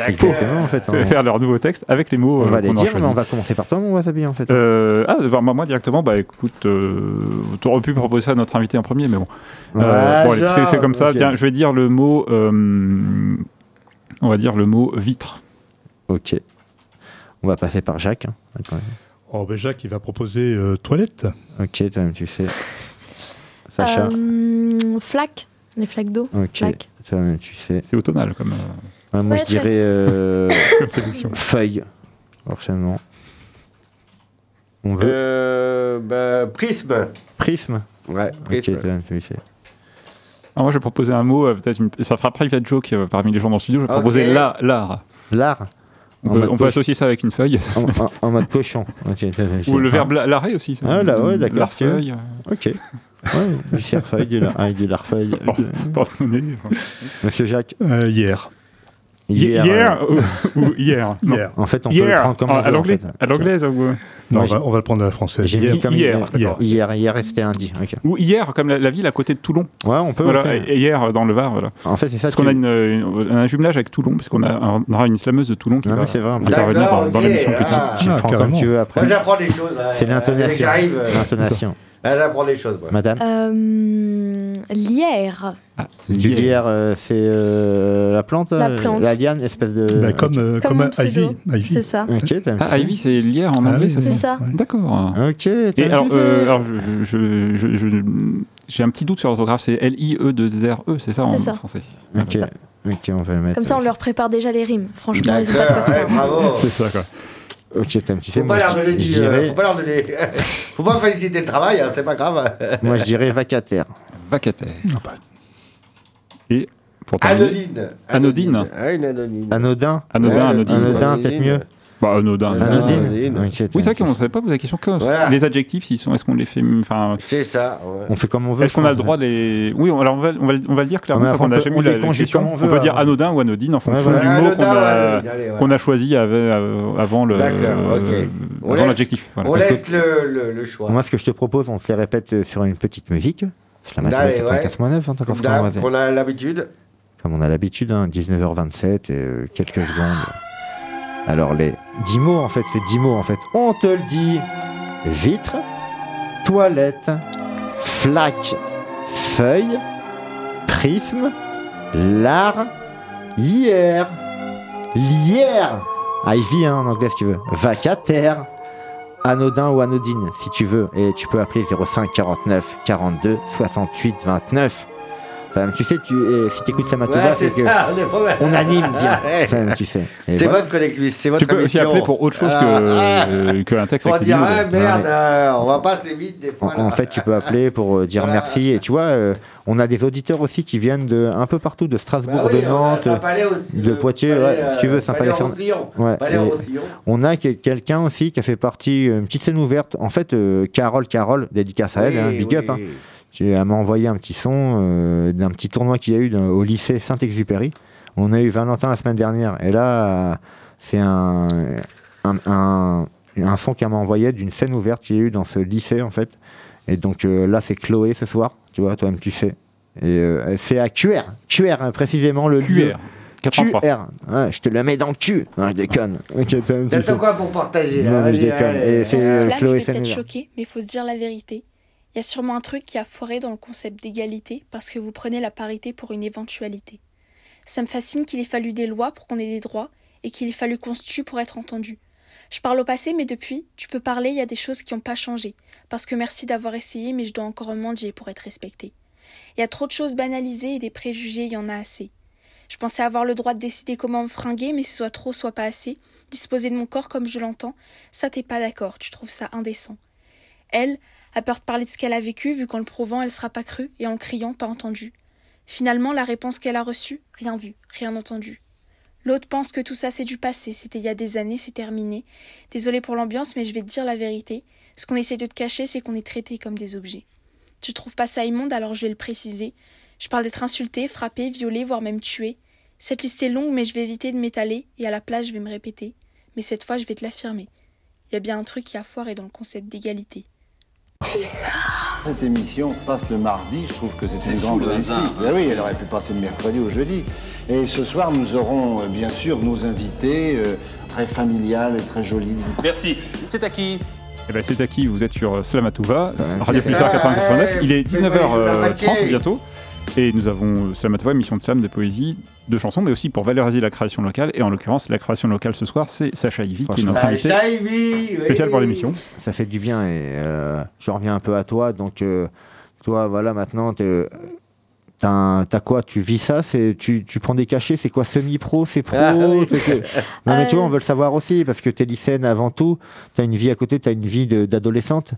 Speaker 3: en fait. on-
Speaker 6: faire leur nouveau texte avec les mots.
Speaker 3: On
Speaker 6: euh,
Speaker 3: va les dire, mais on va commencer par toi, mon wasabi, en fait.
Speaker 6: Euh, ah, bah, moi directement, bah écoute, euh, tu aurais pu proposer ça à notre invité en premier, mais bon. Euh,
Speaker 3: Ouais,
Speaker 6: bon, c'est- comme ça. Tiens, je vais dire le mot. euh, on va dire le mot vitre.
Speaker 3: Ok. On va passer par Jacques. hein.
Speaker 2: Oh, ben Jacques, il va proposer euh, toilette.
Speaker 3: Ok, toi-même, tu sais. Sacha.
Speaker 8: Euh, flaques, les flaques d'eau.
Speaker 3: ok.
Speaker 8: flaques.
Speaker 3: Toi-même, tu sais.
Speaker 6: C'est automnal comme, euh,
Speaker 3: Ouais, moi,
Speaker 8: Ouais,
Speaker 3: je dirais euh, feuille. Forcément. On veut.
Speaker 7: Euh, bah, prisme.
Speaker 3: Prisme.
Speaker 7: Ouais,
Speaker 3: Ok,
Speaker 7: prisme.
Speaker 6: Alors moi, je vais proposer un mot, euh, peut-être une- ça fera private joke euh, parmi les gens dans le studio. Je vais proposer la, l'art.
Speaker 3: L'art.
Speaker 6: On peut, on associer ça avec une feuille.
Speaker 3: en, en- en mode cochon.
Speaker 6: Ou le verbe la- l'arrêt aussi. ça.
Speaker 3: Ah, là, ouais, d'accord,
Speaker 6: L'arfeuille.
Speaker 3: Ok. Ouais, du la- du larfeuille. Monsieur Jacques.
Speaker 2: Euh, hier.
Speaker 6: Hier,
Speaker 3: Hier. euh,
Speaker 6: ou, ou hier? Non.
Speaker 2: Hier.
Speaker 3: En fait, on peut le
Speaker 6: Hier,
Speaker 3: prendre comme
Speaker 6: à,
Speaker 3: on
Speaker 6: à
Speaker 3: veut, en
Speaker 6: l'anglais,
Speaker 3: fait.
Speaker 6: à l'anglaise ou,
Speaker 2: Non,
Speaker 3: Moi,
Speaker 2: on, va, on va le prendre à la française.
Speaker 3: J'ai
Speaker 2: Hier.
Speaker 3: mis comme
Speaker 6: Hier,
Speaker 3: hier.
Speaker 2: d'accord.
Speaker 3: Hier, hier, c'était lundi. Ok.
Speaker 6: ou hier, comme la, la ville à côté de Toulon.
Speaker 3: Ouais, on peut.
Speaker 6: Voilà,
Speaker 3: faire.
Speaker 6: et hier dans le Var, voilà.
Speaker 3: En fait, c'est ça.
Speaker 6: Parce qu'on a une, une- un jumelage avec Toulon, parce qu'on a, aura une slameuse de Toulon qui
Speaker 3: Non,
Speaker 6: va
Speaker 3: c'est vrai, en plus.
Speaker 6: intervenir dans, dans
Speaker 7: ok,
Speaker 6: l'émission plus
Speaker 7: ah.
Speaker 6: tard.
Speaker 3: Tu
Speaker 2: Ah,
Speaker 3: prends comme
Speaker 2: carrément.
Speaker 3: tu veux
Speaker 7: Moi,
Speaker 3: après.
Speaker 7: j'apprends des choses.
Speaker 3: C'est
Speaker 7: Euh,
Speaker 3: l'intonation.
Speaker 7: J'arrive. euh,
Speaker 3: L'intonation.
Speaker 7: Ah, J'apprends des choses.
Speaker 3: Madame
Speaker 8: Euh, lierre.
Speaker 6: Ah,
Speaker 3: lierre, euh, c'est euh, la plante
Speaker 8: La
Speaker 3: euh,
Speaker 8: plante.
Speaker 3: La liane, espèce de.
Speaker 2: Bah, comme, euh,
Speaker 8: Comme
Speaker 2: comme. Ivy. Ivy.
Speaker 8: C'est ça.
Speaker 3: Ok, t'as
Speaker 6: Ah, Ivy, c'est lierre en
Speaker 2: Ah
Speaker 6: anglais,
Speaker 2: oui,
Speaker 6: ça
Speaker 8: C'est
Speaker 2: oui.
Speaker 8: ça.
Speaker 2: Ouais.
Speaker 6: D'accord.
Speaker 3: Ok,
Speaker 6: Et alors, euh, alors je- je- je- je- je- j'ai un petit doute sur l'orthographe, c'est L-I-E-2-R-E, c'est ça en
Speaker 8: C'est ça.
Speaker 6: français
Speaker 3: Ok, ok, on va le mettre.
Speaker 8: Comme ça, on leur prépare déjà les rimes. Franchement, ils ont pas de quoi se
Speaker 7: bravo.
Speaker 6: C'est ça, quoi.
Speaker 3: Ok, Tam, tu sais,
Speaker 7: Faut
Speaker 3: moi,
Speaker 7: pas leur
Speaker 3: je,
Speaker 7: donner
Speaker 3: je dirais,
Speaker 7: Faut pas leur donner. Faut pas féliciter le travail, hein, c'est pas grave.
Speaker 3: moi je dirais vacataire.
Speaker 6: Vacataire.
Speaker 2: Ah bah.
Speaker 6: Et pour terminer-
Speaker 7: Anodine.
Speaker 6: Anodine.
Speaker 7: Ah, anodine.
Speaker 3: Anodin.
Speaker 6: Anodin, anodine.
Speaker 3: Anodin, peut-être mieux.
Speaker 6: Bah, anodin.
Speaker 3: Anodine.
Speaker 6: Oui, c'est vrai qu'on ne savait pas poser la question. que-
Speaker 7: Voilà.
Speaker 6: Les adjectifs, s'ils sont, est-ce qu'on les fait, enfin,
Speaker 7: C'est ça. ouais.
Speaker 3: On fait comme on veut.
Speaker 6: est-ce qu'on a le droit de les, oui, on- alors on va, on va, on va le dire clairement, qu'on
Speaker 3: on
Speaker 6: n'a
Speaker 3: peut-
Speaker 6: jamais
Speaker 3: on
Speaker 6: eu la, question.
Speaker 3: on
Speaker 6: On
Speaker 3: veut,
Speaker 6: peut dire
Speaker 3: alors.
Speaker 6: anodin ou anodine en fonction
Speaker 3: voilà.
Speaker 6: du mot qu'on a,
Speaker 7: allez,
Speaker 6: qu'on a choisi av- av- avant le, euh,
Speaker 7: On
Speaker 6: avant
Speaker 7: laisse-
Speaker 6: l'adjectif. voilà.
Speaker 7: On laisse le, le, le choix.
Speaker 3: Moi, ce que je te propose, on te les répète euh, sur une petite musique. C'est la matinée
Speaker 7: ouais.
Speaker 3: 94.9 en tant qu'enfant
Speaker 7: on a l'habitude.
Speaker 3: Comme on a l'habitude, hein, 19h27 et euh, quelques secondes. Alors, les 10 mots, en fait, c'est 10 mots, en fait. On te le dit. Vitre, toilette, flaque, feuille, prisme, lard, hier, lière. Ivy, en anglais, si tu veux. Vacataire, anodin ou anodine, si tu veux. Et tu peux appeler 05 49 42 68 29. Tu sais, tu, et si tu écoutes Samatova,
Speaker 7: Ouais, c'est
Speaker 3: que
Speaker 7: ça, on
Speaker 3: on anime bien. Ça, tu sais.
Speaker 7: C'est
Speaker 3: voilà.
Speaker 7: votre collectif, c'est votre
Speaker 6: Tu peux aussi appeler pour autre chose
Speaker 7: Ah,
Speaker 6: que, que un texte
Speaker 7: Pour dire, ah merde,
Speaker 3: Ouais.
Speaker 7: euh, on va pas assez vite des
Speaker 3: En,
Speaker 7: fois.
Speaker 3: en
Speaker 7: là.
Speaker 3: fait, tu peux appeler pour euh, dire
Speaker 7: Voilà.
Speaker 3: merci. Et tu vois, euh, on a des auditeurs aussi qui viennent de un peu partout, de Strasbourg,
Speaker 7: Bah oui,
Speaker 3: de Nantes,
Speaker 7: aussi,
Speaker 3: de
Speaker 7: le
Speaker 3: Poitiers,
Speaker 7: Palais,
Speaker 3: ouais, si tu veux,
Speaker 7: euh,
Speaker 3: Saint-Palais-Ferme-
Speaker 7: Palais-Roussillon.
Speaker 3: Ouais,
Speaker 7: Palais-Roussillon.
Speaker 3: et on a quel- quelqu'un aussi qui a fait partie, une petite scène ouverte. En fait, euh, Carole, Carole, dédicace à elle,
Speaker 7: Oui,
Speaker 3: hein, big up. Elle m'a envoyé un petit son euh, d'un petit tournoi qu'il y a eu dans- au lycée Saint-Exupéry. On a eu Valentin la semaine dernière. Et là, c'est un, un, un, un son qu'elle m'a envoyé d'une scène ouverte qu'il y a eu dans ce lycée, en fait. Et donc euh, là, c'est Chloé ce soir. Tu vois, toi-même, tu sais. Et euh, c'est à QR. QR, hein, précisément le lieu.
Speaker 6: QR. 83.
Speaker 3: QR. Ouais, je te le mets dans le cul. Non, je déconne. Ok, toi-même, tu
Speaker 7: T'as quoi pour partager là
Speaker 3: Non, mais je déconne.
Speaker 7: allez.
Speaker 3: Et c'est euh,
Speaker 13: slam, je
Speaker 3: Chloé
Speaker 13: vais peut-être choquer, mais il faut se dire la vérité. Il y a sûrement un truc qui a foiré dans le concept d'égalité parce que vous prenez la parité pour une éventualité. Ça me fascine qu'il ait fallu des lois pour qu'on ait des droits et qu'il ait fallu qu'on se tue pour être entendu. Je parle au passé, mais depuis, tu peux parler, il y a des choses qui n'ont pas changé. Parce que merci d'avoir essayé, mais je dois encore mendier pour être respecté. Il y a trop de choses banalisées et des préjugés, il y en a assez. Je pensais avoir le droit de décider comment me fringuer, mais c'est soit trop, soit pas assez. Disposer de mon corps comme je l'entends, ça t'es pas d'accord, tu trouves ça indécent. Elle a peur de parler de ce qu'elle a vécu, vu qu'en le prouvant, elle sera pas crue, et en criant, pas entendue. Finalement, la réponse qu'elle a reçue, rien vu, rien entendu. L'autre pense que tout ça c'est du passé, c'était il y a des années, c'est terminé. Désolé pour l'ambiance, mais je vais te dire la vérité. Ce qu'on essaie de te cacher, c'est qu'on est traités comme des objets. Tu trouves pas ça immonde, alors je vais le préciser. Je parle d'être insulté, frappé, violé, voire même tué. Cette liste est longue, mais je vais éviter de m'étaler, et à la place, je vais me répéter. Mais cette fois, je vais te l'affirmer. Il y a bien un truc qui a foiré dans le concept d'égalité.
Speaker 14: Cette émission passe le mardi, je trouve que c'est une grande réussite.
Speaker 15: hein.
Speaker 14: Ben oui, elle aurait pu passer le mercredi ou jeudi. Et ce soir, nous aurons euh, bien sûr nos invités, euh, très familiales et très jolies.
Speaker 15: Merci. C'est à qui
Speaker 6: Eh ben, c'est à qui Vous êtes sur Slamatouva,
Speaker 3: Ouais,
Speaker 6: Radio Pulsar
Speaker 7: ça,
Speaker 6: 89.
Speaker 7: ouais,
Speaker 6: Il est
Speaker 7: fais-moi les choses à
Speaker 6: 19h30
Speaker 7: maquiller.
Speaker 6: bientôt. Et nous avons euh, Slamatouva, émission de slam, de poésie, de chansons, mais aussi pour valoriser la création locale. Et en l'occurrence, la création locale ce soir, c'est Sacha Ivy, qui est notre invité
Speaker 7: Ivy,
Speaker 6: spécial
Speaker 7: oui.
Speaker 6: pour l'émission.
Speaker 3: Ça fait du bien et euh, je reviens un peu à toi. Donc, euh, toi, voilà, maintenant, t'as quoi? Tu vis ça? C'est, tu, tu prends des cachets? C'est quoi? Semi-pro? C'est pro?
Speaker 7: Ah, oui.
Speaker 3: Non, mais tu vois,
Speaker 8: Euh.
Speaker 3: on veut le savoir aussi parce que t'es lycéenne avant tout. T'as une vie à côté, t'as une vie d'adolescente.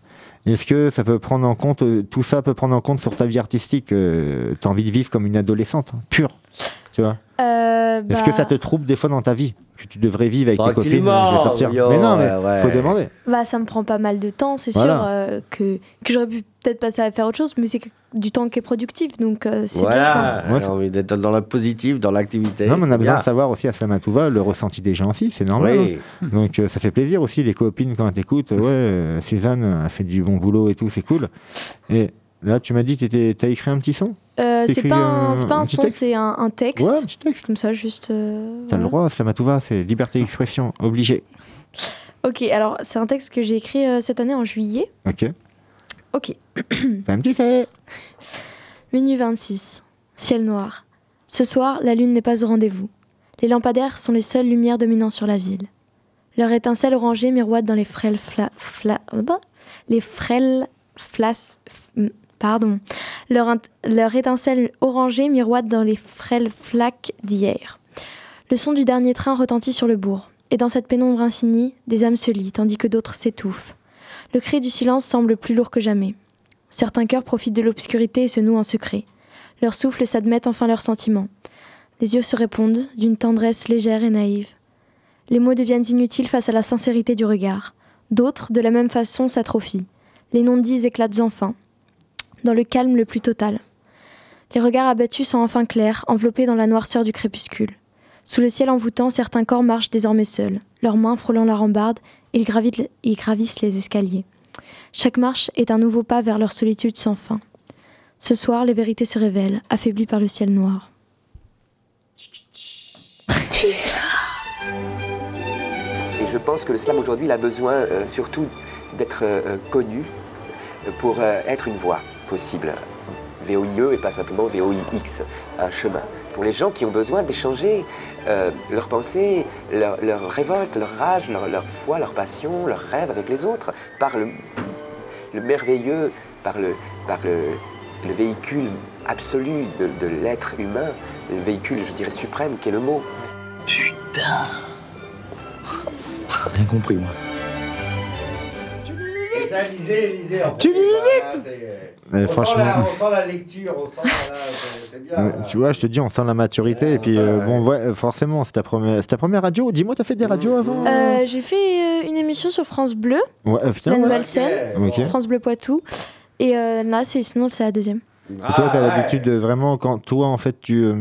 Speaker 3: Est-ce que ça peut prendre en compte, euh, tout ça peut prendre en compte sur ta vie artistique euh, T'as envie de vivre comme une adolescente, hein, pure Tu vois?
Speaker 8: Euh,
Speaker 3: Est-ce que
Speaker 8: bah-
Speaker 3: ça te trouble des fois dans ta vie Que tu devrais vivre avec tes copines Je vais sortir.
Speaker 7: yo,
Speaker 3: mais non, mais
Speaker 7: ouais, ouais.
Speaker 3: faut demander.
Speaker 8: Bah, ça me prend pas mal de temps, c'est
Speaker 3: Voilà.
Speaker 8: sûr euh, que, que j'aurais pu peut-être passer à faire autre chose, mais c'est du temps qui est productif, donc euh, c'est bien, je pense.
Speaker 7: Voilà,
Speaker 3: Ouais,
Speaker 7: j'ai envie d'être dans le positif, dans l'activité.
Speaker 3: Non, mais on a besoin de savoir aussi à Slamatouva le ressenti des gens aussi, c'est normal.
Speaker 7: Oui.
Speaker 3: hein. Donc euh, ça fait plaisir aussi, les copines, quand elles t'écoutent. Ouais, euh, Suzanne a fait du bon boulot et tout, c'est cool. Et là, tu m'as dit que t'as écrit un petit son?
Speaker 8: Euh, c'est pas un,
Speaker 3: un-
Speaker 8: c'est pas
Speaker 3: un
Speaker 8: un
Speaker 3: petit
Speaker 8: son,
Speaker 3: texte
Speaker 8: c'est un, un texte.
Speaker 3: Ouais, un petit texte.
Speaker 8: Comme ça, juste. euh,
Speaker 3: T'as le
Speaker 8: voilà.
Speaker 3: droit, Slamatouva, c'est liberté d'expression, obligé.
Speaker 8: Ok, alors c'est un texte que j'ai écrit euh, cette année en juillet.
Speaker 3: Ok.
Speaker 8: Ok.
Speaker 3: C'est un petit fait.
Speaker 8: Minuit 26. Ciel noir. Ce soir, la lune n'est pas au rendez-vous. Les lampadaires sont les seules lumières dominant sur la ville. Leur étincelle orangée miroite dans les frêles fla... fla- bah, les frêles flas... Pardon. Leur étincelle orangée miroite dans les frêles flaques d'hier. Le son du dernier train retentit sur le bourg, et dans cette pénombre infinie, des âmes se lient, tandis que d'autres s'étouffent. Le cri du silence semble plus lourd que jamais. Certains cœurs profitent de l'obscurité et se nouent en secret. Leurs souffles s'admettent enfin leurs sentiments. Les yeux se répondent d'une tendresse légère et naïve. Les mots deviennent inutiles face à la sincérité du regard. D'autres, de la même façon, s'atrophient. Les non-dits éclatent enfin, dans le calme le plus total. Les regards abattus sont enfin clairs, enveloppés dans la noirceur du crépuscule. Sous le ciel envoûtant, certains corps marchent désormais seuls, leurs mains frôlant la rambarde, ils, ils gravissent les escaliers. Chaque marche est un nouveau pas vers leur solitude sans fin. Ce soir, les vérités se révèlent, affaiblies par le ciel noir.
Speaker 16: Et je pense que le slam aujourd'hui a besoin euh, surtout d'être euh, connu pour euh, être une voie possible. VOIE et pas simplement VOIX, un chemin. Pour les gens qui ont besoin d'échanger euh, leurs pensées, leur, leur révolte, leur rage, leur, leur foi, leur passion, leurs rêves avec les autres, par le, le merveilleux, par le, par le, le véhicule absolu de, de l'être humain, le véhicule, je dirais, suprême, qui est le mot.
Speaker 17: Putain Rien compris, moi.
Speaker 5: Ça, lisez, lisez. en
Speaker 3: Tu lis
Speaker 5: voilà,
Speaker 3: franchement-
Speaker 5: Sent la, on sent la lecture, on sent. c'est bien.
Speaker 3: Tu vois, je te dis, on sent la maturité. et puis, euh, bon, ouais, forcément, c'est ta première, c'est ta première radio. Dis-moi, t'as fait des radios avant
Speaker 8: Euh, j'ai fait euh, une émission sur France Bleu,
Speaker 3: Ouais, euh, putain,
Speaker 8: la
Speaker 3: ouais.
Speaker 8: nouvelle scène,
Speaker 3: Ok.
Speaker 8: France Bleu Poitou. Et euh, là, c'est sinon c'est la deuxième.
Speaker 3: Et toi, t'as l'habitude de vraiment, quand toi, en fait, tu. euh,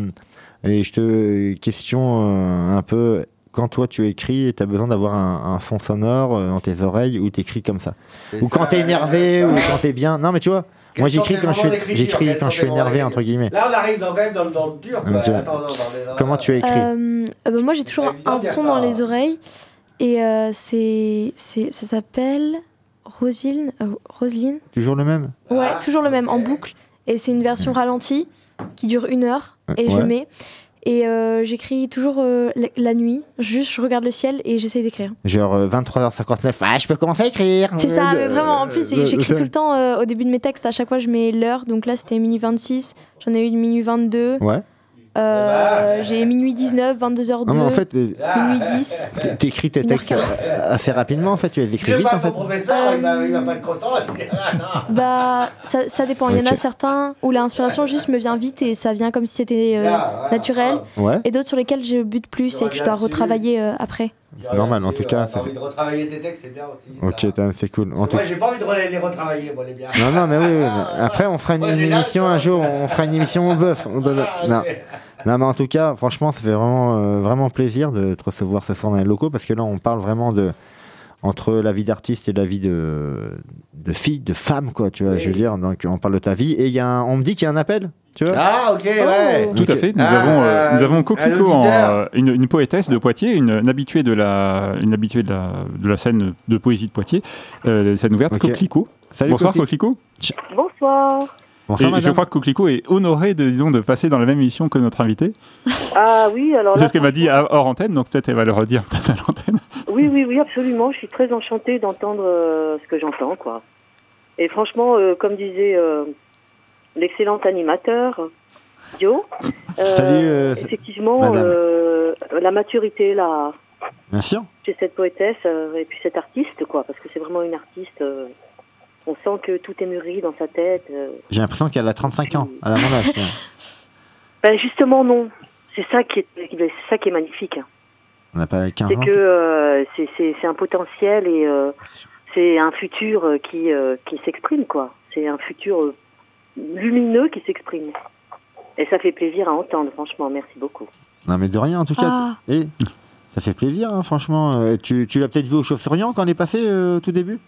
Speaker 3: et je te question euh, un peu. Quand toi tu écris, tu as besoin d'avoir un, un fond sonore euh, dans tes oreilles où tu écris comme ça. Ou quand t'es énervé, ou quand t'es bien. Non, mais tu vois, moi j'écris quand je suis, j'écris quand je suis énervé, entre guillemets.
Speaker 5: Là, on arrive dans, quand même dans, le- dans le dur.
Speaker 3: Mais
Speaker 5: Quoi.
Speaker 3: tu-
Speaker 5: Attends, non, dans les- dans-
Speaker 3: Comment tu as écrit
Speaker 8: Euh, euh, bah, moi, j'ai toujours un son dans les oreilles. Et euh, c'est, c'est, ça s'appelle Roselyne. euh,
Speaker 3: Toujours le même?
Speaker 8: Ouais,
Speaker 5: Ah,
Speaker 8: toujours le même, en boucle. Et c'est une version ralentie qui dure une heure. Et je mets. Et euh, j'écris toujours euh, la, la nuit. Juste, je regarde le ciel et j'essaye d'écrire.
Speaker 3: Genre euh, 23h59. Ah, je peux commencer à écrire
Speaker 8: C'est ça,
Speaker 3: Euh,
Speaker 8: mais vraiment, en plus,
Speaker 3: euh,
Speaker 8: j'écris
Speaker 3: euh,
Speaker 8: tout le temps euh, au début de mes textes. À chaque fois, je mets l'heure. Donc là, c'était minuit 26. J'en ai eu une minuit 22.
Speaker 3: Ouais.
Speaker 8: Euh, j'ai minuit 19, 22h02.
Speaker 3: Non, mais en fait, euh,
Speaker 8: minuit 10.
Speaker 3: t- t'écris tes textes euh, assez rapidement, en fait, tu les écris vite, en fait.
Speaker 5: professeur, il, va, il va pas être content.
Speaker 8: Bah, ça, ça dépend. Il y en a certains où l'inspiration juste me vient vite et ça vient comme si c'était euh, naturel.
Speaker 3: Ouais.
Speaker 8: Et d'autres sur lesquels je bute plus et que je dois retravailler euh, après.
Speaker 3: C'est normal, en tout cas.
Speaker 5: T'as envie de retravailler tes textes, c'est bien aussi.
Speaker 3: Ok, t'as- c'est cool. En tout-
Speaker 5: Moi, j'ai pas envie de re- les retravailler, moi, les biens.
Speaker 3: Non, non, mais oui, Après, on fera une, émission un jour, on fera une émission au bœuf. au bœuf. Non. Non, mais en tout cas, franchement, ça fait vraiment, euh, vraiment plaisir de te recevoir ce soir dans les locaux parce que là, on parle vraiment de entre la vie d'artiste et la vie de, de fille, de femme, quoi, tu vois, je veux dire. Donc, on parle de ta vie et il y a un- on me dit qu'il y a un appel, tu vois.
Speaker 5: Ah, ok, ouais.
Speaker 6: Tout à fait. Nous
Speaker 5: Ah,
Speaker 6: avons, euh, nous avons Coquelicot, en, euh, une, une poétesse de Poitiers, une, une habituée de la, une habituée de la, de la scène de poésie de Poitiers, euh, scène ouverte,
Speaker 3: Ok.
Speaker 6: Coquelicot.
Speaker 3: Salut,
Speaker 6: Bonsoir.
Speaker 3: Coquelicot.
Speaker 18: Bonsoir.
Speaker 3: Bonsoir,
Speaker 6: Et je crois que Coquelicot est honoré de, disons, de passer dans la même émission que notre invité.
Speaker 18: Ah oui, alors.
Speaker 6: C'est ce qu'elle m'a dit hors antenne, donc peut-être elle va le redire peut-être à l'antenne.
Speaker 18: Oui, oui, oui, absolument. Je suis très enchantée d'entendre euh, ce que j'entends, quoi. Et franchement, euh, comme disait euh, l'excellent animateur, euh,
Speaker 3: Salut, euh,
Speaker 18: effectivement,
Speaker 3: madame.
Speaker 18: euh, la maturité, là,
Speaker 3: Bien sûr.
Speaker 18: chez cette poétesse euh, et puis cet artiste, quoi, parce que c'est vraiment une artiste. On sent que tout est mûri dans sa tête. euh.
Speaker 3: J'ai l'impression qu'elle a 35 ans, à la mon âge.
Speaker 18: Ben, justement, non. C'est ça qui est, c'est ça qui est magnifique.
Speaker 3: On n'a pas 15
Speaker 18: c'est
Speaker 3: ans.
Speaker 18: que euh, c'est- c'est c'est un potentiel et euh, c'est un futur qui, euh, qui s'exprime, quoi. C'est un futur lumineux qui s'exprime. Et ça fait plaisir à entendre, franchement. Merci beaucoup.
Speaker 3: Non, mais de rien, en tout cas.
Speaker 18: Ah.
Speaker 3: Et ça fait plaisir, hein, franchement. Tu tu l'as peut-être vu au chauffeuriant quand on est passé euh, au tout début?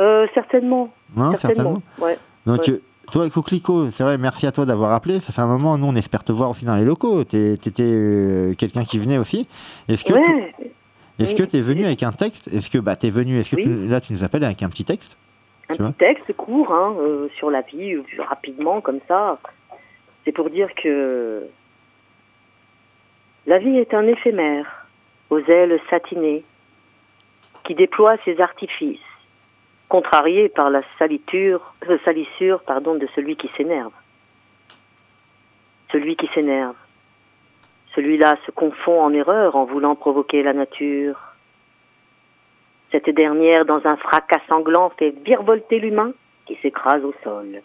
Speaker 18: Euh, certainement.
Speaker 3: Non,
Speaker 18: certainement. Ouais.
Speaker 3: Donc,
Speaker 18: Ouais.
Speaker 3: tu- toi, Coquelicot, c'est vrai, merci à toi d'avoir appelé. Ça fait un moment, nous, on espère te voir aussi dans les locaux. Tu étais quelqu'un qui venait aussi. Est-ce que
Speaker 18: Ouais.
Speaker 3: est-ce que tu es venu avec un texte? Est-ce que bah, tu es venu Est-ce que
Speaker 18: Oui.
Speaker 3: tu- là, tu nous appelles avec un petit texte
Speaker 18: Un
Speaker 3: Tu
Speaker 18: petit texte court hein, euh, sur la vie, euh, rapidement, comme ça. C'est pour dire que la vie est un éphémère, aux ailes satinées, qui déploie ses artifices, contrarié par la saliture, euh, salissure pardon, de celui qui s'énerve. Celui qui s'énerve. Celui-là se confond en erreur en voulant provoquer la nature. Cette dernière, dans un fracas sanglant, fait virevolter l'humain qui s'écrase au sol.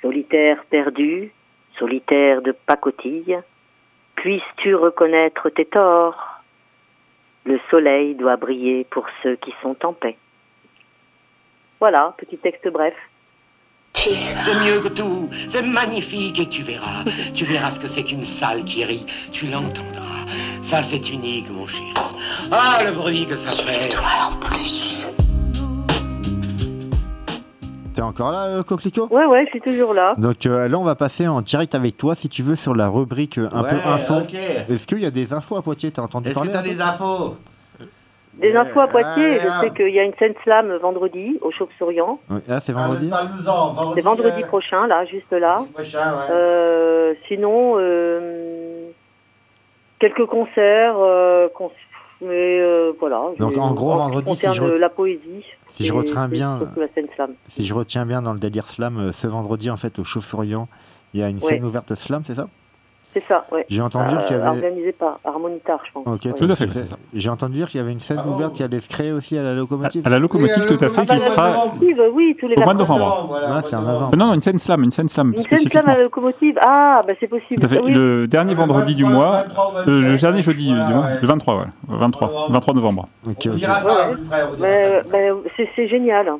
Speaker 18: Solitaire perdu, solitaire de pacotille, puisses-tu reconnaître tes torts? Le soleil doit briller pour ceux qui sont en paix. Voilà, petit texte bref.
Speaker 17: C'est mieux que tout, c'est magnifique et tu verras. Tu verras ce que c'est qu'une salle qui rit, tu l'entendras. Ça c'est unique mon chéri. Ah le bruit que ça fait.
Speaker 1: Toi en plus.
Speaker 3: T'es encore là, euh, Coquelicot?
Speaker 18: Ouais, ouais, je suis toujours là.
Speaker 3: Donc euh, là, on va passer en direct avec toi, si tu veux, sur la rubrique euh, un peu info. Est-ce qu'il y a des infos à Poitiers? T'as entendu
Speaker 7: Est-ce que t'as des infos?
Speaker 18: Des infos à Poitiers,
Speaker 7: ah,
Speaker 18: je sais qu'il y a une scène slam vendredi au Chauve-Souriant.
Speaker 3: Ah, c'est vendredi
Speaker 5: vendredi.
Speaker 18: C'est vendredi
Speaker 5: euh,
Speaker 18: prochain, là, juste là.
Speaker 5: prochain, ouais.
Speaker 18: Euh, sinon, euh, quelques concerts, euh, cons- mais euh, voilà.
Speaker 3: Donc, en gros, vendredi, si je re-
Speaker 18: la poésie.
Speaker 3: si je
Speaker 18: c'est-
Speaker 3: retiens bien-
Speaker 18: surtout la scène slam.
Speaker 3: Si je retiens bien dans le délire slam, ce vendredi, en fait, au Chauffuriant, il y a une
Speaker 18: Ouais.
Speaker 3: scène ouverte slam, c'est ça?
Speaker 18: C'est ça, ouais.
Speaker 3: J'ai entendu dire qu'il y avait-
Speaker 18: Organisé par Harmonitar, je pense.
Speaker 3: Ok,
Speaker 18: Ouais.
Speaker 6: Tout à fait, c'est ça.
Speaker 3: J'ai entendu dire qu'il y avait une scène ouverte qui allait se créer aussi à la locomotive.
Speaker 6: À la locomotive, tout à fait,
Speaker 18: Ah bah,
Speaker 6: qui
Speaker 18: la
Speaker 6: sera
Speaker 18: locomotive, oui, tous les
Speaker 6: au mois de
Speaker 18: 24
Speaker 6: novembre.
Speaker 3: Ah, c'est en novembre.
Speaker 6: Euh, Non, non, une scène slam, une scène slam
Speaker 18: Une scène slam à la locomotive, ah, bah c'est possible.
Speaker 6: Tout à fait.
Speaker 18: Ah oui.
Speaker 6: Le dernier vendredi du mois, euh, le dernier jeudi du mois, le 23, voilà. 23, 23 novembre.
Speaker 3: Ok, ok.
Speaker 5: à
Speaker 18: c'est c'est génial.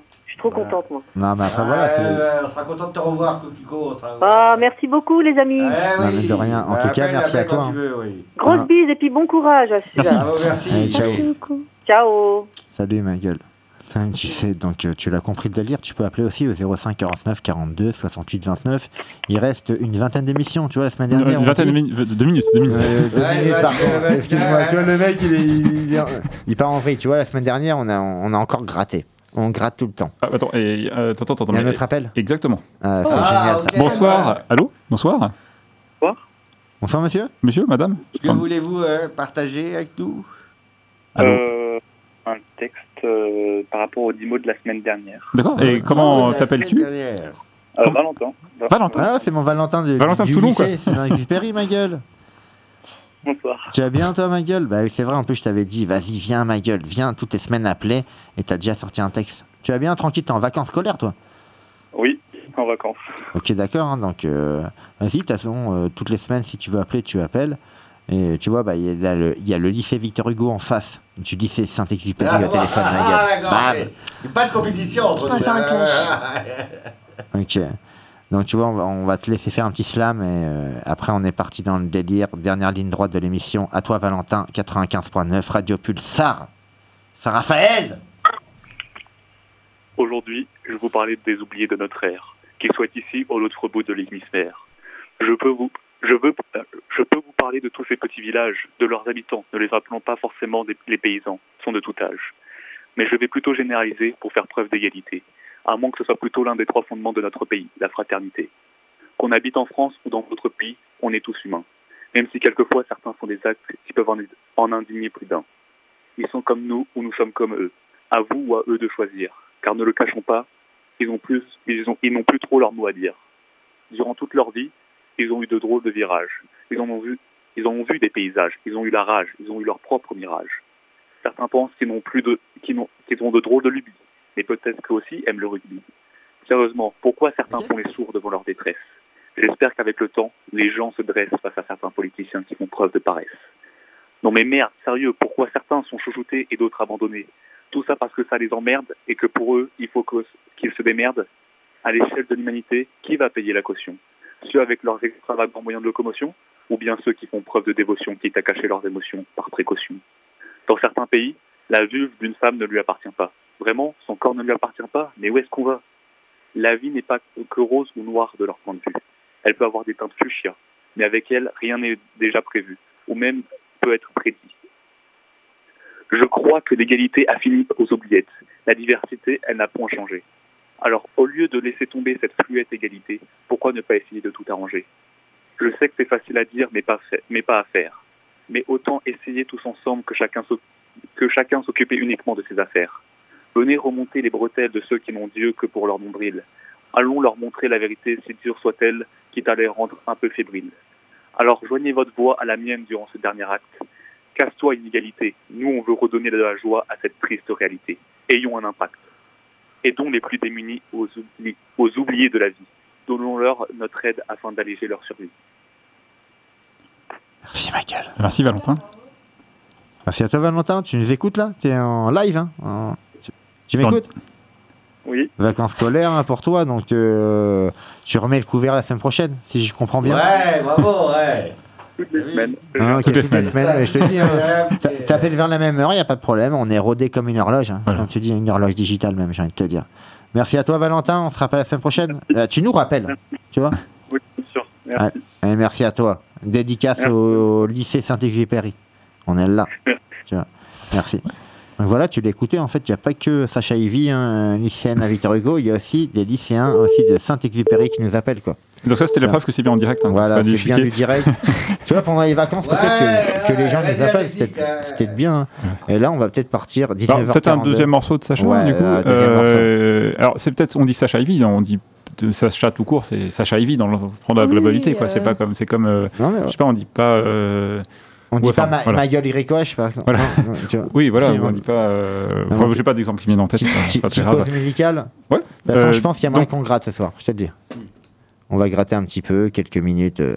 Speaker 18: Hein. Trop contente, moi.
Speaker 3: Non, mais après, voilà,
Speaker 5: ouais, on sera content de te revoir, Coquelicot. sera-
Speaker 18: Ah, merci beaucoup, les amis.
Speaker 5: Ouais,
Speaker 3: Non, mais de rien. En tout cas, merci à toi. hein.
Speaker 5: veux, oui.
Speaker 18: Grosse
Speaker 3: Ah.
Speaker 18: bise et puis bon courage à
Speaker 6: Merci.
Speaker 18: celui-là.
Speaker 5: Bravo, merci.
Speaker 3: Allez, ciao.
Speaker 8: Merci beaucoup.
Speaker 18: Ciao.
Speaker 3: Salut ma gueule. Tu sais, donc euh, tu l'as compris le délire, tu peux appeler aussi au 05 49 42 68 29. Il reste une vingtaine d'émissions, tu vois, la semaine dernière.
Speaker 6: une vingtaine de
Speaker 3: dit-
Speaker 6: minutes, deux minutes, deux minutes.
Speaker 3: Euh, deux
Speaker 5: Ouais,
Speaker 3: minutes, Excuse-moi, tu vois, le mec, il, est- il, est- il part en vrille. Tu vois, la semaine dernière, on a, on a encore gratté. On gratte tout le temps.
Speaker 6: Ah, attends, et, euh, attends, attends,
Speaker 3: Il y a un
Speaker 6: mais-
Speaker 3: autre appel
Speaker 6: Exactement.
Speaker 3: Ah, C'est
Speaker 5: Ah,
Speaker 3: génial
Speaker 5: ok.
Speaker 3: ça.
Speaker 6: Bonsoir. Allô Bonsoir.
Speaker 3: Bonsoir monsieur
Speaker 6: Monsieur, madame
Speaker 7: Que voulez-vous euh, partager avec nous?
Speaker 6: Allô
Speaker 19: Euh, un texte euh, par rapport aux 10 mots de la semaine dernière.
Speaker 6: D'accord. Et comment t'appelles-tu.
Speaker 19: Euh, Valentin.
Speaker 6: Valentin.
Speaker 3: Ah, c'est mon Valentin de,
Speaker 6: Valentin de
Speaker 3: du
Speaker 6: Toulon,
Speaker 3: lycée.
Speaker 6: quoi.
Speaker 3: C'est ma gueule.
Speaker 19: Bonsoir.
Speaker 3: Tu vas bien, toi, ma gueule? Bah oui, c'est vrai, en plus, je t'avais dit, vas-y, viens, ma gueule, viens toutes les semaines appeler, et t'as déjà sorti un texte. Tu vas bien, tranquille, t'es en vacances scolaires, toi?
Speaker 19: Oui, en vacances.
Speaker 3: Ok, d'accord, hein, donc euh, vas-y, de toute façon, euh, toutes les semaines, si tu veux appeler, tu appelles. Et tu vois, bah, il y, a le- il y a le lycée Victor Hugo en face. Du lycée Saint-Exupéry
Speaker 5: Ah,
Speaker 3: au téléphone, ma
Speaker 5: ah,
Speaker 3: gueule.
Speaker 5: d'accord,
Speaker 3: Bam
Speaker 5: ok. Il y a Pas de compétition entre
Speaker 8: On va
Speaker 5: nous.
Speaker 8: faire un clash.
Speaker 3: Ok. Donc tu vois, on va, te laisser faire un petit slam et euh, après on est parti dans le délire. Dernière ligne droite de l'émission. À toi Valentin, 95.9, Radio Pulsar. Saint-Raphaël
Speaker 19: Aujourd'hui, je vais vous parler des oubliés de notre ère, qu'ils soient ici ou l'autre bout de l'hémisphère. Je peux vous, je veux, euh, je peux vous parler de tous ces petits villages, de leurs habitants, ne les appelons pas forcément des, les paysans, sont de tout âge. Mais je vais plutôt généraliser pour faire preuve d'égalité, à moins que ce soit plutôt l'un des trois fondements de notre pays, la fraternité. Qu'on habite en France ou dans d'autres pays, on est tous humains, même si quelquefois certains font des actes qui peuvent en, indigner plus d'un. Ils sont comme nous ou nous sommes comme eux. À vous ou à eux de choisir. Car ne le cachons pas, ils ont plus, ils ont, ils n'ont plus trop leur mot à dire. Durant toute leur vie, ils ont eu de drôles de virages. Ils en ont vu, ils ont vu des paysages. Ils ont eu la rage. Ils ont eu leur propre mirage. Certains pensent qu'ils n'ont plus de, qu'ils, n'ont, qu'ils ont de drôles de lubies. Mais peut-être qu'eux aussi aiment le rugby. Sérieusement, pourquoi certains font les sourds devant leur détresse? J'espère qu'avec le temps, les gens se dressent face à certains politiciens qui font preuve de paresse. Non mais merde, sérieux, pourquoi certains sont chouchoutés et d'autres abandonnés? Tout ça parce que ça les emmerde et que pour eux, il faut qu'ils se démerdent? À l'échelle de l'humanité, qui va payer la caution? Ceux avec leurs extravagants moyens de locomotion? Ou bien ceux qui font preuve de dévotion, quitte à cacher leurs émotions par précaution? Dans certains pays, la vulve d'une femme ne lui appartient pas. Vraiment, son corps ne lui appartient pas, mais où est-ce qu'on va? La vie n'est pas que rose ou noire de leur point de vue. Elle peut avoir des teintes fuchsia, mais avec elle, rien n'est déjà prévu, ou même peut être prédit. Je crois que l'égalité a fini aux oubliettes. La diversité, elle n'a point changé. Alors, au lieu de laisser tomber cette fluette égalité, pourquoi ne pas essayer de tout arranger? Je sais que c'est facile à dire, mais pas, mais pas à faire. Mais autant essayer tous ensemble que chacun s'oc- que chacun s'occupait uniquement de ses affaires. Venez remonter les bretelles de ceux qui n'ont Dieu que pour leur nombril. Allons leur montrer la vérité, si dure soit-elle, quitte à les rendre un peu fébriles. Alors joignez votre voix à la mienne durant ce dernier acte. Casse-toi inégalité. Nous, on veut redonner de la joie à cette triste réalité. Ayons un impact. Aidons les plus démunis aux, oubli- aux oubliés de la vie. Donnons-leur notre aide afin d'alléger leur survie.
Speaker 3: Merci Michael.
Speaker 6: Merci Valentin.
Speaker 3: Merci à toi Valentin. Tu nous écoutes là? T'es en live hein? En- Tu, m'écoutes?
Speaker 19: Oui.
Speaker 3: Vacances scolaires hein, pour toi, donc euh, tu remets le couvert la semaine prochaine, si je comprends bien.
Speaker 7: Ouais, bravo, ouais.
Speaker 19: Toutes les semaines.
Speaker 3: Ah,
Speaker 6: Toutes les semaines.
Speaker 3: je te dis, hein, t'appelles vers la même heure, il n'y a pas de problème. On est rodé comme une horloge. hein. Comme tu dis, une horloge digitale même, j'ai envie de te dire. Merci à toi, Valentin. On se rappelle la semaine prochaine. Euh, tu nous rappelles, tu vois?
Speaker 19: Oui, bien sûr. Merci.
Speaker 3: Allez, et merci à toi. Dédicace
Speaker 19: Merci.
Speaker 3: au, lycée Saint-Exupéry. On est là. Tu vois. Merci. Donc voilà, tu l'as écouté. En fait, il n'y a pas que Sacha Ivy, hein, lycéenne à Victor Hugo. Il y a aussi des lycéens aussi de Saint-Exupéry qui nous appellent. Quoi.
Speaker 6: Donc ça, c'était la preuve que c'est bien en direct. hein,
Speaker 3: Voilà, c'est bien du direct. tu vois, pendant les vacances, peut-être que, que les gens
Speaker 7: Ouais,
Speaker 3: nous
Speaker 7: ouais,
Speaker 3: appellent.
Speaker 7: ouais,
Speaker 3: C'est peut-être bien. hein. Et là, on va peut-être partir 19h42.
Speaker 6: Alors, peut-être un deuxième morceau de Sacha,
Speaker 3: Ouais,
Speaker 6: du coup.
Speaker 3: un deuxième
Speaker 6: Euh, alors, c'est peut-être, on dit Sacha Ivy, on dit de Sacha tout court, c'est Sacha Ivy dans le prendre la
Speaker 20: Oui,
Speaker 6: globalité, quoi.
Speaker 20: euh.
Speaker 6: C'est pas comme, c'est comme, euh,
Speaker 3: Non, mais
Speaker 6: je sais pas, on dit pas.
Speaker 3: On dit
Speaker 6: ouais,
Speaker 3: pas ma,
Speaker 6: voilà.
Speaker 3: ma gueule Iricoche, par exemple.
Speaker 6: Voilà.
Speaker 3: Non, non, tu vois.
Speaker 6: Oui, voilà,
Speaker 3: Si,
Speaker 6: on
Speaker 3: on-
Speaker 6: dit pas. Euh... Enfin, j'ai pas d'exemple qui me vient en tête.
Speaker 3: Petite
Speaker 6: grave.
Speaker 3: pause musicale.
Speaker 6: Ouais.
Speaker 3: De toute façon,
Speaker 6: Euh,
Speaker 3: je pense qu'il y a moyen
Speaker 6: donc-
Speaker 3: qu'on gratte ce soir, je te le dis. On va gratter un petit peu, quelques minutes. euh,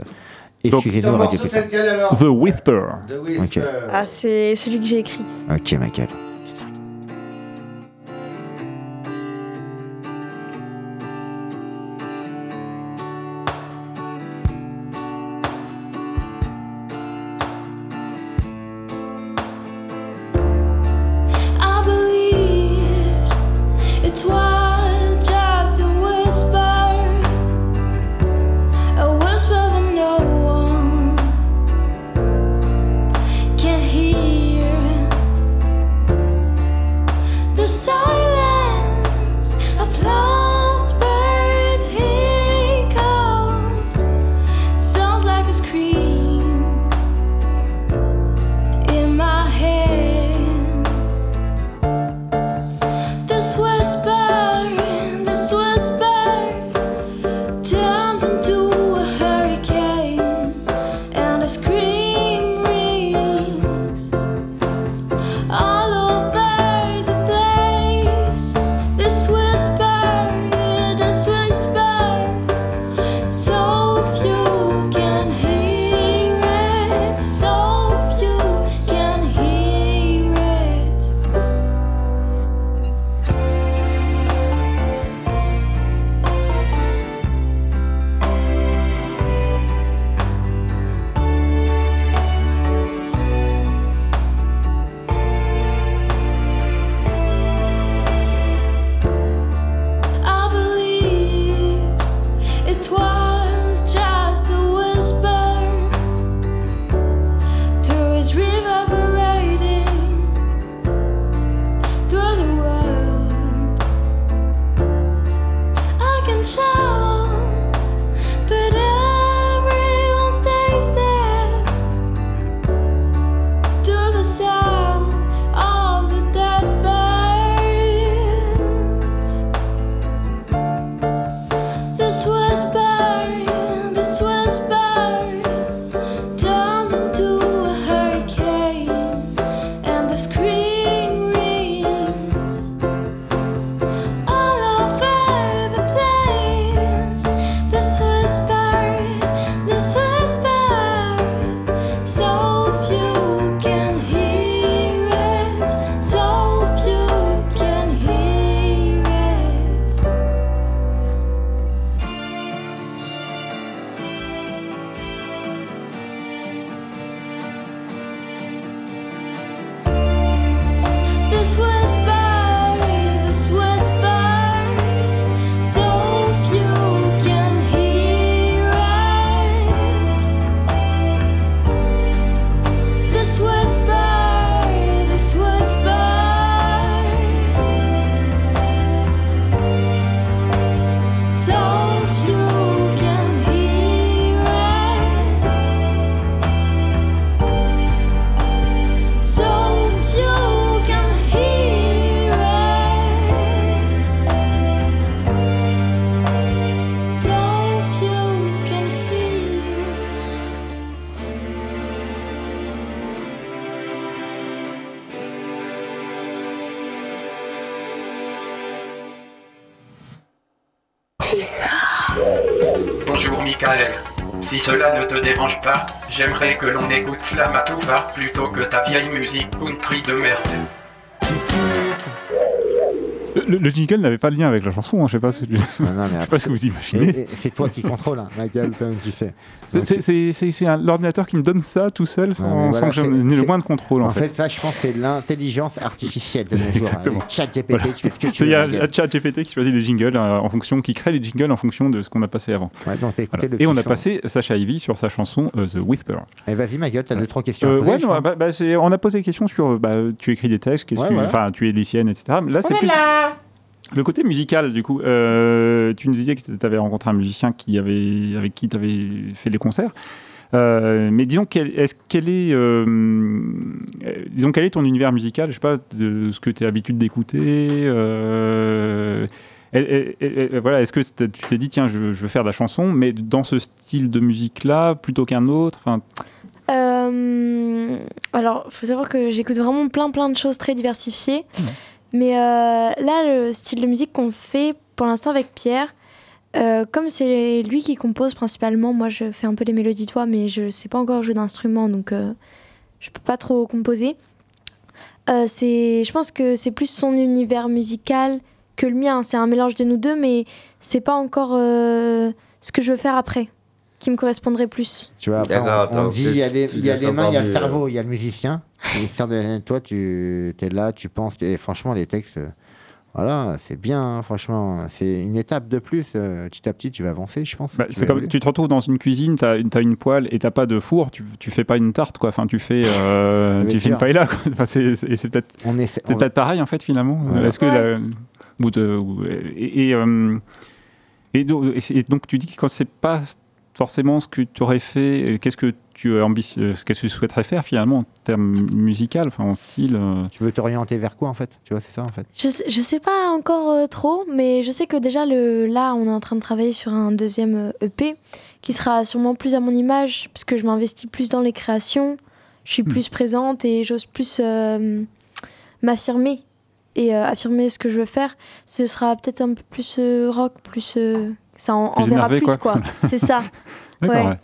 Speaker 6: Donc-
Speaker 3: Excusez-nous,
Speaker 7: Ton
Speaker 3: Radio
Speaker 6: The Whisper.
Speaker 7: The Whisper.
Speaker 20: Ah, c'est celui que j'ai écrit.
Speaker 3: Ok, Michael.
Speaker 8: The silence
Speaker 21: cela ne te dérange pas, j'aimerais que l'on écoute Slamatouva plutôt que ta vieille musique country de merde.
Speaker 6: Le, le jingle n'avait pas de lien avec la chanson, hein, je sais pas, ce que,
Speaker 3: Non, non, mais
Speaker 6: je sais
Speaker 3: après,
Speaker 6: pas ce que vous imaginez.
Speaker 3: C'est toi qui contrôle, hein, Michael, comme tu sais.
Speaker 6: C'est- C'est c'est- c'est- c'est l'ordinateur qui me donne ça tout seul sans,
Speaker 3: Non, mais
Speaker 6: sans
Speaker 3: voilà,
Speaker 6: que
Speaker 3: c'est-
Speaker 6: ai le
Speaker 3: c'est-
Speaker 6: moins de contrôle en,
Speaker 3: En fait, ça, je pense, c'est l'intelligence artificielle de nos jours.
Speaker 6: Exactement.
Speaker 3: Avec ChatGPT,
Speaker 6: Voilà.
Speaker 3: tu fais ce que tu
Speaker 6: C'est-
Speaker 3: veux.
Speaker 6: Il y a
Speaker 3: Michael.
Speaker 6: un chat GPT qui choisit les jingles euh, en fonction, qui crée les jingles en fonction de ce qu'on a passé avant.
Speaker 3: Ouais, donc t'as écouté le
Speaker 6: Et on a passé Sacha Ivy sur sa chanson euh, The Whisper.
Speaker 3: Et vas-y, ma gueule, t'as deux, trois questions
Speaker 6: Euh, ouais, non, bah, bah, c'est- on a posé des questions sur bah, tu écris des textes, tu es lycéenne, etc. Là, c'est
Speaker 3: On est
Speaker 6: plus
Speaker 3: là
Speaker 6: le côté musical. Du coup, euh, tu nous disais que tu avais rencontré un musicien qui avait, avec qui tu avais fait les concerts. Euh, mais disons, quel, est-ce, quel est, euh, disons, quel est ton univers musical? Je sais pas, de ce que tu as l'habitude d'écouter. et- et- et- et voilà, est-ce que tu t'es dit, tiens, je, je veux faire de la chanson, mais dans ce style de musique-là, plutôt qu'un autre? Enfin,
Speaker 8: Euh, alors, faut savoir que j'écoute vraiment plein plein de choses très diversifiées. Mais euh, là, le style de musique qu'on fait pour l'instant avec Pierre, euh, comme c'est lui qui compose principalement, moi je fais un peu les mélodies voix, mais je sais pas encore jouer d'instrument, donc euh, je peux pas trop composer. Euh, c'est, je pense que c'est plus son univers musical que le mien. C'est un mélange de nous deux, mais c'est pas encore ce que je veux faire après qui me correspondrait plus.
Speaker 3: Tu vois, après, on, dit il y a
Speaker 7: tu-
Speaker 3: des,
Speaker 7: tu
Speaker 3: il y a
Speaker 7: laisses
Speaker 3: des mains, il y a le cerveau, il y a le musicien. Et ça, de- toi, tu es là, tu penses. Et franchement, les textes, euh, voilà, c'est bien, hein, franchement. C'est une étape de plus. euh, petit à petit, tu vas avancer, je pense.
Speaker 6: Bah,
Speaker 3: Tu
Speaker 6: comme tu te retrouves dans une cuisine, tu as, une poêle et t'as pas de four, tu, tu fais pas une tarte quoi. Enfin, tu fais, euh,
Speaker 3: va
Speaker 6: tu fais une paella. quoi. Enfin, c'est peut-être
Speaker 3: on-
Speaker 6: peut-être pareil en fait finalement.
Speaker 3: Voilà.
Speaker 6: Est-ce que la- ou de- ou- et, et, euh, et donc, et donc, tu dis que quand c'est pas forcément ce que tu aurais fait, qu'est-ce que tu euh, qu'est-ce que tu souhaiterais faire finalement en termes musical, enfin en style. euh,
Speaker 3: Tu veux t'orienter vers quoi, en fait? Tu vois, c'est ça, en fait.
Speaker 8: Je, sais- je sais pas encore euh, trop, mais je sais que déjà le, là, on est en train de travailler sur un deuxième EP qui sera sûrement plus à mon image, puisque je m'investis plus dans les créations, je suis plus présente et j'ose plus euh, m'affirmer et euh, affirmer ce que je veux faire. Ce sera peut-être un peu plus euh, rock, plus. Ça en,
Speaker 6: Plus
Speaker 8: en verra
Speaker 6: énervé,
Speaker 8: plus,
Speaker 6: quoi.
Speaker 8: quoi. C'est ça.
Speaker 6: D'accord.
Speaker 8: Ouais.
Speaker 6: ouais.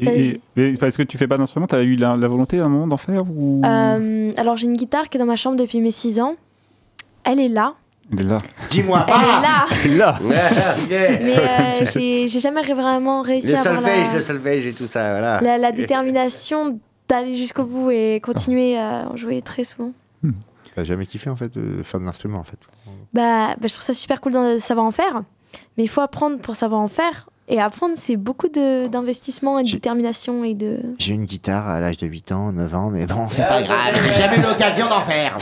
Speaker 6: Et, et- parce que tu fais pas d'instrument, tu as eu la, la volonté à un moment d'en faire ou?
Speaker 8: Euh, alors, j'ai une guitare qui est dans ma chambre depuis mes 6 ans. Elle est là.
Speaker 6: Elle est là.
Speaker 3: Dis-moi
Speaker 8: Elle est là.
Speaker 6: Elle est là.
Speaker 8: Mais euh, j'ai j'ai jamais vraiment réussi
Speaker 7: Le
Speaker 8: à avoir
Speaker 7: solfège,
Speaker 8: la,
Speaker 7: le solfège et tout ça, voilà.
Speaker 8: la, la détermination d'aller jusqu'au bout et continuer à en jouer très souvent.
Speaker 3: T'as jamais kiffé, en fait, de faire de l'instrument, en fait?
Speaker 8: Bah, bah, je trouve ça super cool de savoir en faire, mais il faut apprendre pour savoir en faire. Et apprendre, c'est beaucoup de- d'investissement et de détermination et de.
Speaker 3: J'ai une guitare à l'âge de 8 ans, 9 ans, mais bon, c'est pas grave. J'ai jamais eu l'occasion d'en faire.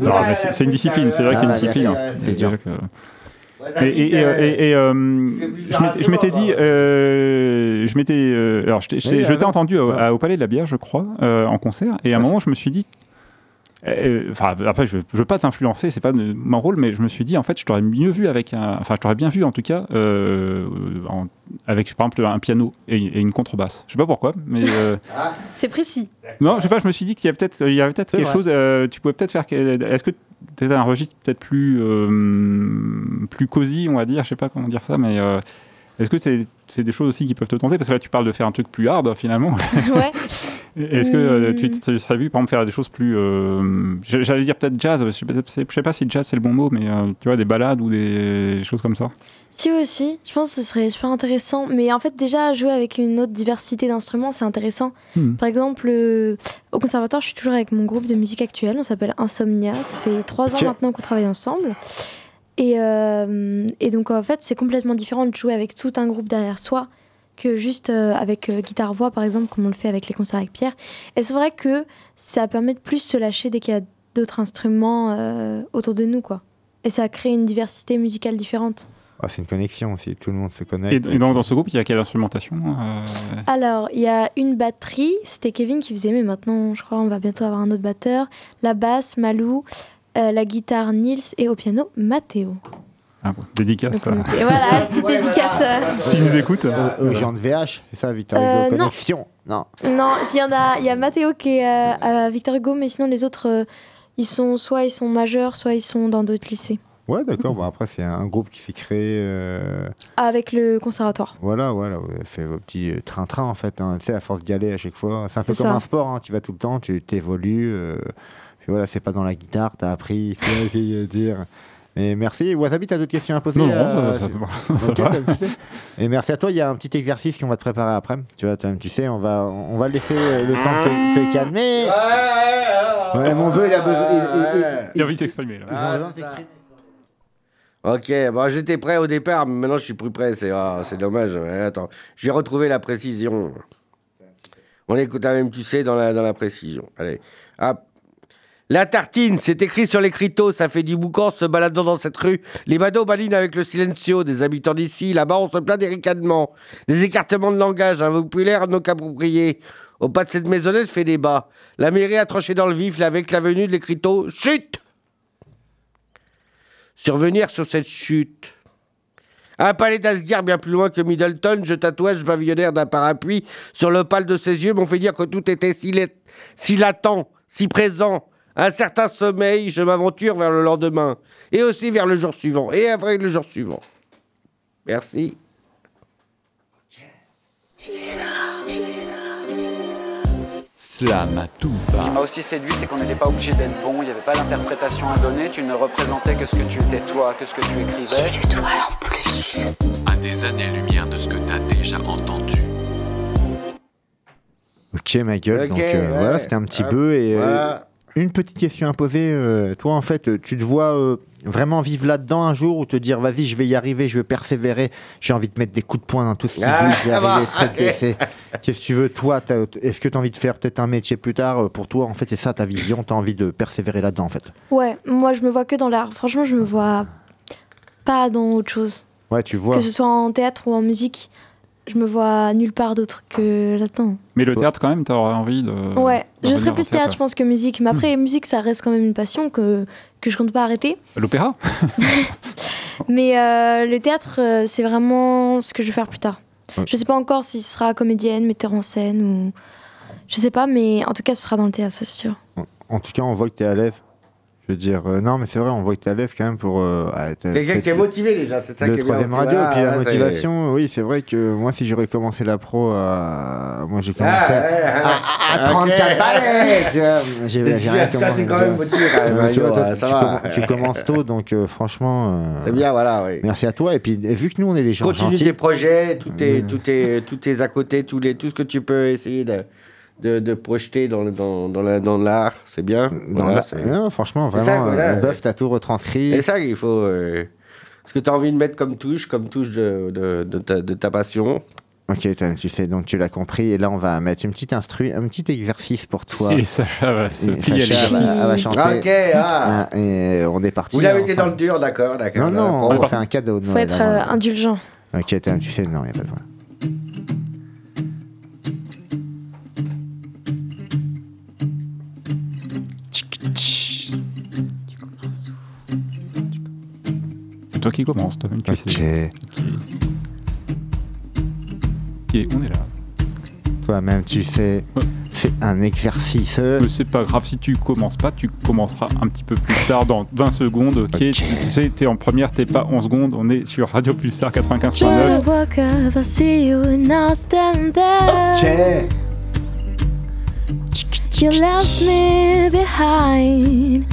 Speaker 6: Non, mais c'est c'est une discipline, c'est vrai qu'il y a une
Speaker 3: Ah, bien
Speaker 6: discipline. hein.
Speaker 3: c'est dur.
Speaker 6: Que- Et, et- et, euh, et- et, euh, je m'étais- dit, euh, je m'étais, euh, alors je t'ai- entendu au, à- au Palais de la Bière, je crois, euh, en concert, et à un moment je me suis dit, euh, enfin après je, je veux pas t'influencer, c'est pas de- mon rôle, mais je me suis dit en fait je t'aurais mieux vu avec un, enfin je t'aurais bien vu en tout cas euh, en- avec par exemple un piano et, et une contrebasse. Je sais pas pourquoi, mais euh,
Speaker 8: C'est précis.
Speaker 6: non, je sais pas, je me suis dit qu'il y a peut-être il y avait peut-être
Speaker 3: C'est
Speaker 6: quelque
Speaker 3: vrai.
Speaker 6: chose euh, tu pouvais peut-être faire est-ce que tu un registre peut-être plus euh, plus cosy, on va dire, je sais pas comment dire ça mais euh, est-ce que c'est c'est des choses aussi qui peuvent te tenter? Parce que là tu parles de faire un truc plus hard finalement.
Speaker 8: Ouais.
Speaker 6: Est-ce que euh, tu te serais vu par exemple faire des choses plus euh, j'allais dire peut-être jazz, je sais, pas- je sais pas si jazz c'est le bon mot mais euh, tu vois des balades ou des choses comme ça.
Speaker 8: Si aussi, je pense que ce serait super intéressant. Mais en fait, déjà, jouer avec une autre diversité d'instruments, c'est intéressant.
Speaker 6: Hmm.
Speaker 8: Par exemple, euh, au conservatoire, je suis toujours avec mon groupe de musique actuelle. On s'appelle Insomnia. Ça fait trois ans maintenant qu'on travaille ensemble. Et, euh, et donc, en fait, c'est complètement différent de jouer avec tout un groupe derrière soi que juste euh, avec euh, guitare-voix, par exemple, comme on le fait avec les concerts avec Pierre. Et c'est vrai que ça permet de plus se lâcher dès qu'il y a d'autres instruments euh, autour de nous, quoi? Et ça crée une diversité musicale différente.
Speaker 3: Ah, c'est une connexion aussi, tout le monde se connecte.
Speaker 6: et dans, dans ce groupe, il y a quelle instrumentation euh,
Speaker 8: Alors, il y a une batterie, c'était Kevin qui faisait, mais maintenant, je crois, on va bientôt avoir un autre batteur. La basse, Malou, euh, la guitare, Nils, et au piano, Matteo.
Speaker 6: Ah, bon, dédicace. Euh,
Speaker 8: était- voilà, petite dédicace. euh.
Speaker 6: S'ils nous écoutent.
Speaker 3: Euh, euh, gens de VH, c'est ça, Victor
Speaker 8: Euh,
Speaker 3: Hugo
Speaker 8: non.
Speaker 3: Connexion Non.
Speaker 8: Non, il y en a, il y a Matteo qui est euh, à Victor Hugo, mais sinon les autres, euh, ils sont soit ils sont majeurs, soit ils sont dans d'autres lycées.
Speaker 3: Ouais, d'accord. Bon, après, c'est un groupe qui s'est créé. euh,
Speaker 8: Avec le conservatoire.
Speaker 3: Voilà, voilà, vous avez fait vos petits euh, train-train en fait. hein. Tu sais, à force d'y aller à chaque fois. C'est un peu comme
Speaker 8: ça.
Speaker 3: un sport, hein. tu vas tout le temps, tu t'évolues. euh, puis voilà, c'est pas dans la guitare, t'as appris, dire. Et merci. Wasabi, t'as d'autres questions à poser
Speaker 6: Non, non,
Speaker 3: euh,
Speaker 6: ça- ça ça
Speaker 3: Ok,
Speaker 6: va.
Speaker 3: tu sais. Et merci à toi. Il y a un petit exercice qu'on va te préparer après. Tu vois, tu tu sais, on va, on va laisser euh, le temps de te, te calmer. Ouais, mon bœuf, il a besoin. il- il- il-
Speaker 6: Il a envie de s'exprimer. là.
Speaker 3: de s'exprimer.
Speaker 7: Ok, bon, j'étais prêt au départ, mais maintenant je suis plus prêt. C'est ah, c'est dommage. Ouais, attends, je vais retrouver la précision. On écoute la même, tu sais, dans la, dans la précision. Allez. Hop. La tartine, c'est écrit sur l'écriteau, ça fait du boucan se baladant dans cette rue. Les badauds balinent avec le silencio des habitants d'ici. Là-bas, on se plaint des ricanements, des écartements de langage, un vocabulaire non qu'approprié. Au pas de cette maisonnette fait débat. La mairie a tranché dans le vif avec la venue de l'écriteau. Chut Survenir sur cette chute. Un palais d'Asgard bien plus loin que Middleton, je tatouage pavillonnaire d'un parapluie sur l'opale de ses yeux m'ont fait dire que tout était si, si latent, si présent. Un certain sommeil, je m'aventure vers le lendemain. Et aussi vers le jour suivant. Et après le jour suivant. Merci.
Speaker 22: Slam tout
Speaker 23: Ce qui m'a aussi séduit, c'est qu'on n'était pas obligé d'être bon, il n'y avait pas d'interprétation à donner, tu ne représentais que ce que tu étais toi, que ce que tu écrivais.
Speaker 1: C'est toi en plus.
Speaker 22: à des années-lumière de ce que t'as déjà entendu.
Speaker 3: Ok, ma gueule.
Speaker 7: Ok,
Speaker 3: donc euh,
Speaker 7: ouais.
Speaker 3: voilà, c'était un petit peu. Et euh,
Speaker 7: voilà.
Speaker 3: Une petite question à poser. euh, toi, en fait, tu te vois euh, vraiment vivre là-dedans un jour ou te dire, vas-y, je vais y arriver, je vais persévérer. J'ai envie de mettre des coups de poing dans tout ce qui
Speaker 7: Ah,
Speaker 3: bouge, je vais arriver. Qu'est-ce que tu veux, toi Est-ce que tu as envie de faire peut-être un métier plus tard euh, Pour toi, en fait, c'est ça ta vision. Tu as envie de persévérer là-dedans, en fait?
Speaker 8: Ouais, moi je me vois que dans l'art. Franchement, je me vois pas dans autre chose.
Speaker 3: Ouais, tu vois.
Speaker 8: Que ce soit en théâtre ou en musique, je me vois nulle part d'autre que là-dedans.
Speaker 6: Mais le théâtre, quand même, t'aurais envie de.
Speaker 8: ouais,
Speaker 6: de
Speaker 8: je serais plus théâtre, je pense, que musique. Mais après, musique, ça reste quand même une passion que, que je compte pas arrêter.
Speaker 6: L'opéra
Speaker 8: Mais euh, le théâtre, euh, c'est vraiment ce que je vais faire plus tard.
Speaker 3: Ouais.
Speaker 8: Je sais pas encore si ce sera comédienne, metteur en scène ou. Je sais pas, mais en tout cas, ce sera dans le théâtre, c'est sûr.
Speaker 3: En tout cas, on voit que tu es à l'aise. Dire, euh, non, mais c'est vrai, on voit que tu es à l'aise quand même pour. euh, ah,
Speaker 7: Quelqu'un qui est motivé déjà, c'est ça
Speaker 3: le
Speaker 7: qui est
Speaker 3: troisième radio. Et puis la
Speaker 7: là, c'est-
Speaker 3: motivation oui c'est vrai que moi si j'aurais commencé la pro à... moi j'ai commencé
Speaker 7: Ah,
Speaker 3: à- à, à- à
Speaker 7: Ok.
Speaker 3: 34 balais tu vois j'ai
Speaker 7: T'es-
Speaker 3: rien commencé
Speaker 7: t'es quand même motivé,
Speaker 3: tu, commences tôt donc euh, franchement euh,
Speaker 7: C'est bien, voilà, oui.
Speaker 3: merci à toi. Et puis vu que nous on est des gens
Speaker 7: Continue
Speaker 3: gentils
Speaker 7: tes projets, tout est, tout est, tout est à côté, tous les, tout ce que tu peux essayer de, de, de projeter dans, le- dans, dans, la- dans l'art, c'est bien.
Speaker 3: dans
Speaker 7: Voilà,
Speaker 3: non, franchement
Speaker 7: ça,
Speaker 3: vraiment
Speaker 7: voilà.
Speaker 3: euh, Bœuf t'as tout retranscrit
Speaker 7: C'est ça qu'il faut. euh, ce que tu as envie de mettre comme touche, comme touche de, de, de ta, de ta passion.
Speaker 3: ok t'as- tu sais donc tu l'as compris et là on va mettre une petite instru un petit exercice pour toi
Speaker 6: Et Sacha va
Speaker 3: Et Sacha va, elle va chanter
Speaker 7: Ok, ah.
Speaker 3: Ah, et on est parti
Speaker 7: Vous l'avez été dans le dur, d'accord, d'accord.
Speaker 3: non non on fait un cadeau de
Speaker 8: Faut
Speaker 3: Noël
Speaker 8: être
Speaker 3: avant.
Speaker 8: euh, indulgent.
Speaker 3: Ok, t'as- tu sais, non, il a pas de problème.
Speaker 6: Toi qui commence, toi même tu
Speaker 3: Ok.
Speaker 6: sais. Ok, on est là.
Speaker 3: Toi-même, tu sais, c'est un exercice.
Speaker 6: Mais c'est pas grave si tu commences pas, tu commenceras un petit peu plus tard dans 20 secondes, ok, Tu sais, t'es en première, t'es pas en seconde, on est sur Radio Pulsar 95.9.
Speaker 11: Just woke up, I see you not standing there. You left me behind,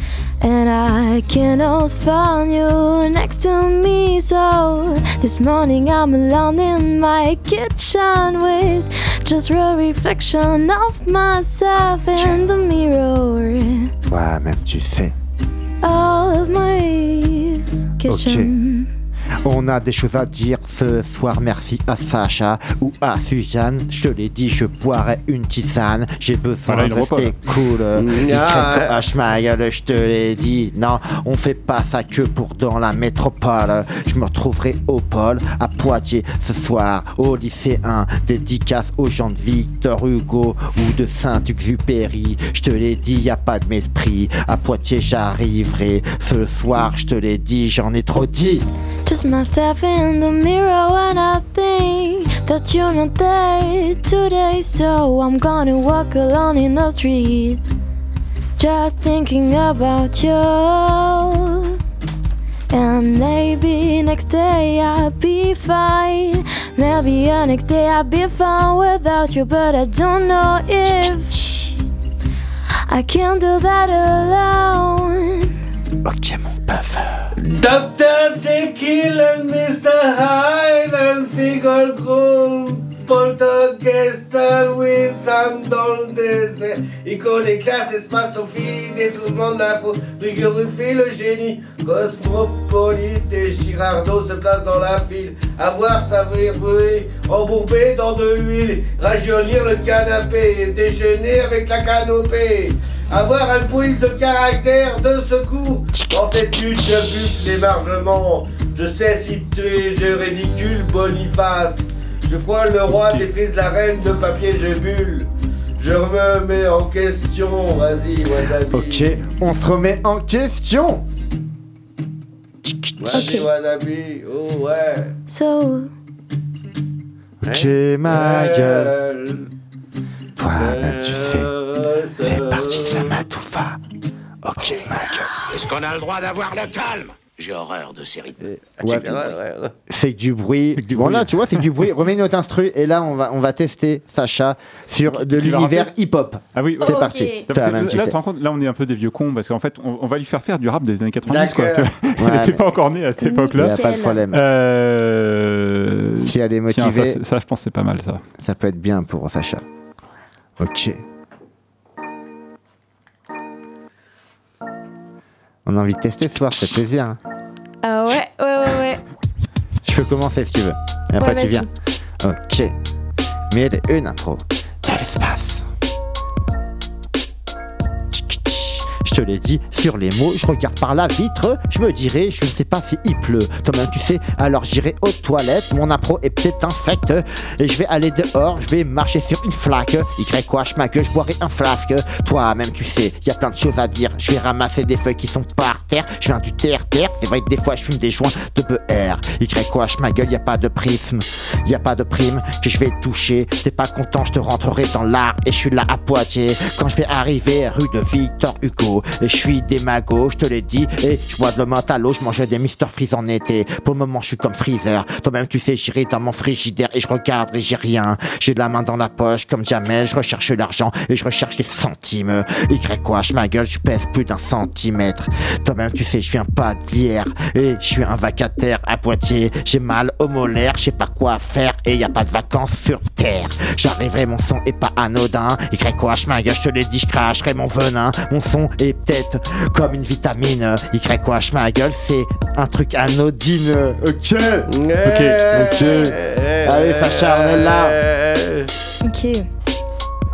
Speaker 11: and I cannot find you next to me. So this morning I'm alone in my kitchen with just a reflection of myself in the mirror
Speaker 3: Toi-même, tu sais.
Speaker 11: of my kitchen.
Speaker 3: On a des choses à dire ce soir, merci à Sacha ou à Suzanne. Je te l'ai dit, je boirai une tisane. J'ai besoin
Speaker 6: Voilà,
Speaker 3: de rester cool.
Speaker 7: Mm,
Speaker 3: Il
Speaker 7: ah,
Speaker 3: je te l'ai dit. Non, on fait pas ça que pour dans la métropole. Je me retrouverai au pôle, à Poitiers, ce soir, au lycée 1. Dédicace aux gens de Victor Hugo ou de Saint-Exupéry. Je te l'ai dit, y a pas de mépris. À Poitiers, j'arriverai. Ce soir, je te l'ai dit, j'en ai trop dit.
Speaker 11: Just myself in the mirror when I think that you're not there today. So I'm gonna walk alone in the street, just thinking about you. And maybe next day I'll be fine. Maybe the next day I'll be fine without you, but I don't know if I can do that alone.
Speaker 3: Ok, mon puff.
Speaker 7: Dr. Jekyll and Mr. Hyde and Finkelkrumm Poltergeist Wilson dans le désert Icône éclate, espace au fil le monde l'info Rigorifie le génie Cosmopolite et Girardot se place dans la file Avoir sa bruit embourbé dans de l'huile Rajeunir le canapé déjeuner avec la canopée avoir une police de caractère de secours. Dans cette lutte je bute l'émargement Je sais si tu es je ridicule Boniface. Je frôle le roi, défrise la reine de papier je bulle. Je me mets en question. Vas-y Wasabi
Speaker 3: Ok, on se remet en question.
Speaker 7: Vas-y Wasabi Oh ouais.
Speaker 11: So,
Speaker 3: Ok, ma gueule. Toi-même, tu sais, fais de la matoufa. Ok.
Speaker 17: Est-ce qu'on a le droit d'avoir le calme? J'ai horreur de ces rythmes.
Speaker 3: Ouais, C'est que du bruit. bon là, tu vois, c'est que du bruit. Remets notre instru et là, on va, on va tester Sacha sur de l'univers hip-hop.
Speaker 6: Ah oui,
Speaker 3: c'est
Speaker 6: ok.
Speaker 3: parti.
Speaker 6: Là, te rends compte, là, on est un peu des vieux cons parce qu'en fait, on, on va lui faire faire du rap des années 90. Quoi, tu. Il n'était
Speaker 3: mais-
Speaker 6: pas encore né à cette époque-là.
Speaker 3: Y a pas de problème.
Speaker 6: Euh...
Speaker 3: Si elle est
Speaker 6: tiens,
Speaker 3: motivée-
Speaker 6: ça, c'est- ça, je pense que c'est pas mal ça.
Speaker 3: Ça peut être bien pour Sacha. Ok. On a envie de tester ce soir, ça fait plaisir. hein.
Speaker 8: Ah ouais, ouais, ouais, ouais.
Speaker 3: Je peux commencer si tu veux. Et après
Speaker 8: Ouais,
Speaker 3: tu viens. Ok. Mille et une intro. Dans l'espace. Je te l'ai dit, sur les mots, je regarde par la vitre, je me dirais, je ne sais pas si il pleut. Toi-même, tu sais, alors j'irai aux toilettes, mon impro est peut-être infect, et je vais aller dehors, je vais marcher sur une flaque. Y ma gueule, je boirai un flasque. Toi-même, tu sais, y a plein de choses à dire. Je vais ramasser des feuilles qui sont par terre, je viens du terre-terre, c'est vrai que des fois je fume des joints de BR. Y ma gueule, y a pas de prisme, y a pas de prime que je vais toucher. T'es pas content, je te rentrerai dans l'art, et je suis là à Poitiers. Quand je vais arriver rue de Victor Hugo, et je suis démago, je te l'ai dit, et je bois de l'eau je mangeais des Mister Freeze en été. Pour le moment, je suis comme Freezer. Toi-même, tu sais, j'irai dans mon frigidaire et je regarde et j'ai rien. J'ai la main dans la poche comme Jamel, je recherche l'argent et je recherche les centimes. Y quoi, je ma gueule, je pèse plus d'un centimètre. Toi-même, tu sais, je viens pas d'hier et je suis un vacataire à Poitiers. J'ai mal au molaire, je sais pas quoi faire et y a pas de vacances sur terre. J'arriverai, mon son est pas anodin. Y quoi, je ma gueule, je te l'ai dit, je cracherai mon venin. Mon son est peut-être comme une vitamine. Y quoi, je ma gueule, c'est un truc anodine. Ok. Ok. Ok. Allez, Sacha, on est là.
Speaker 8: Ok.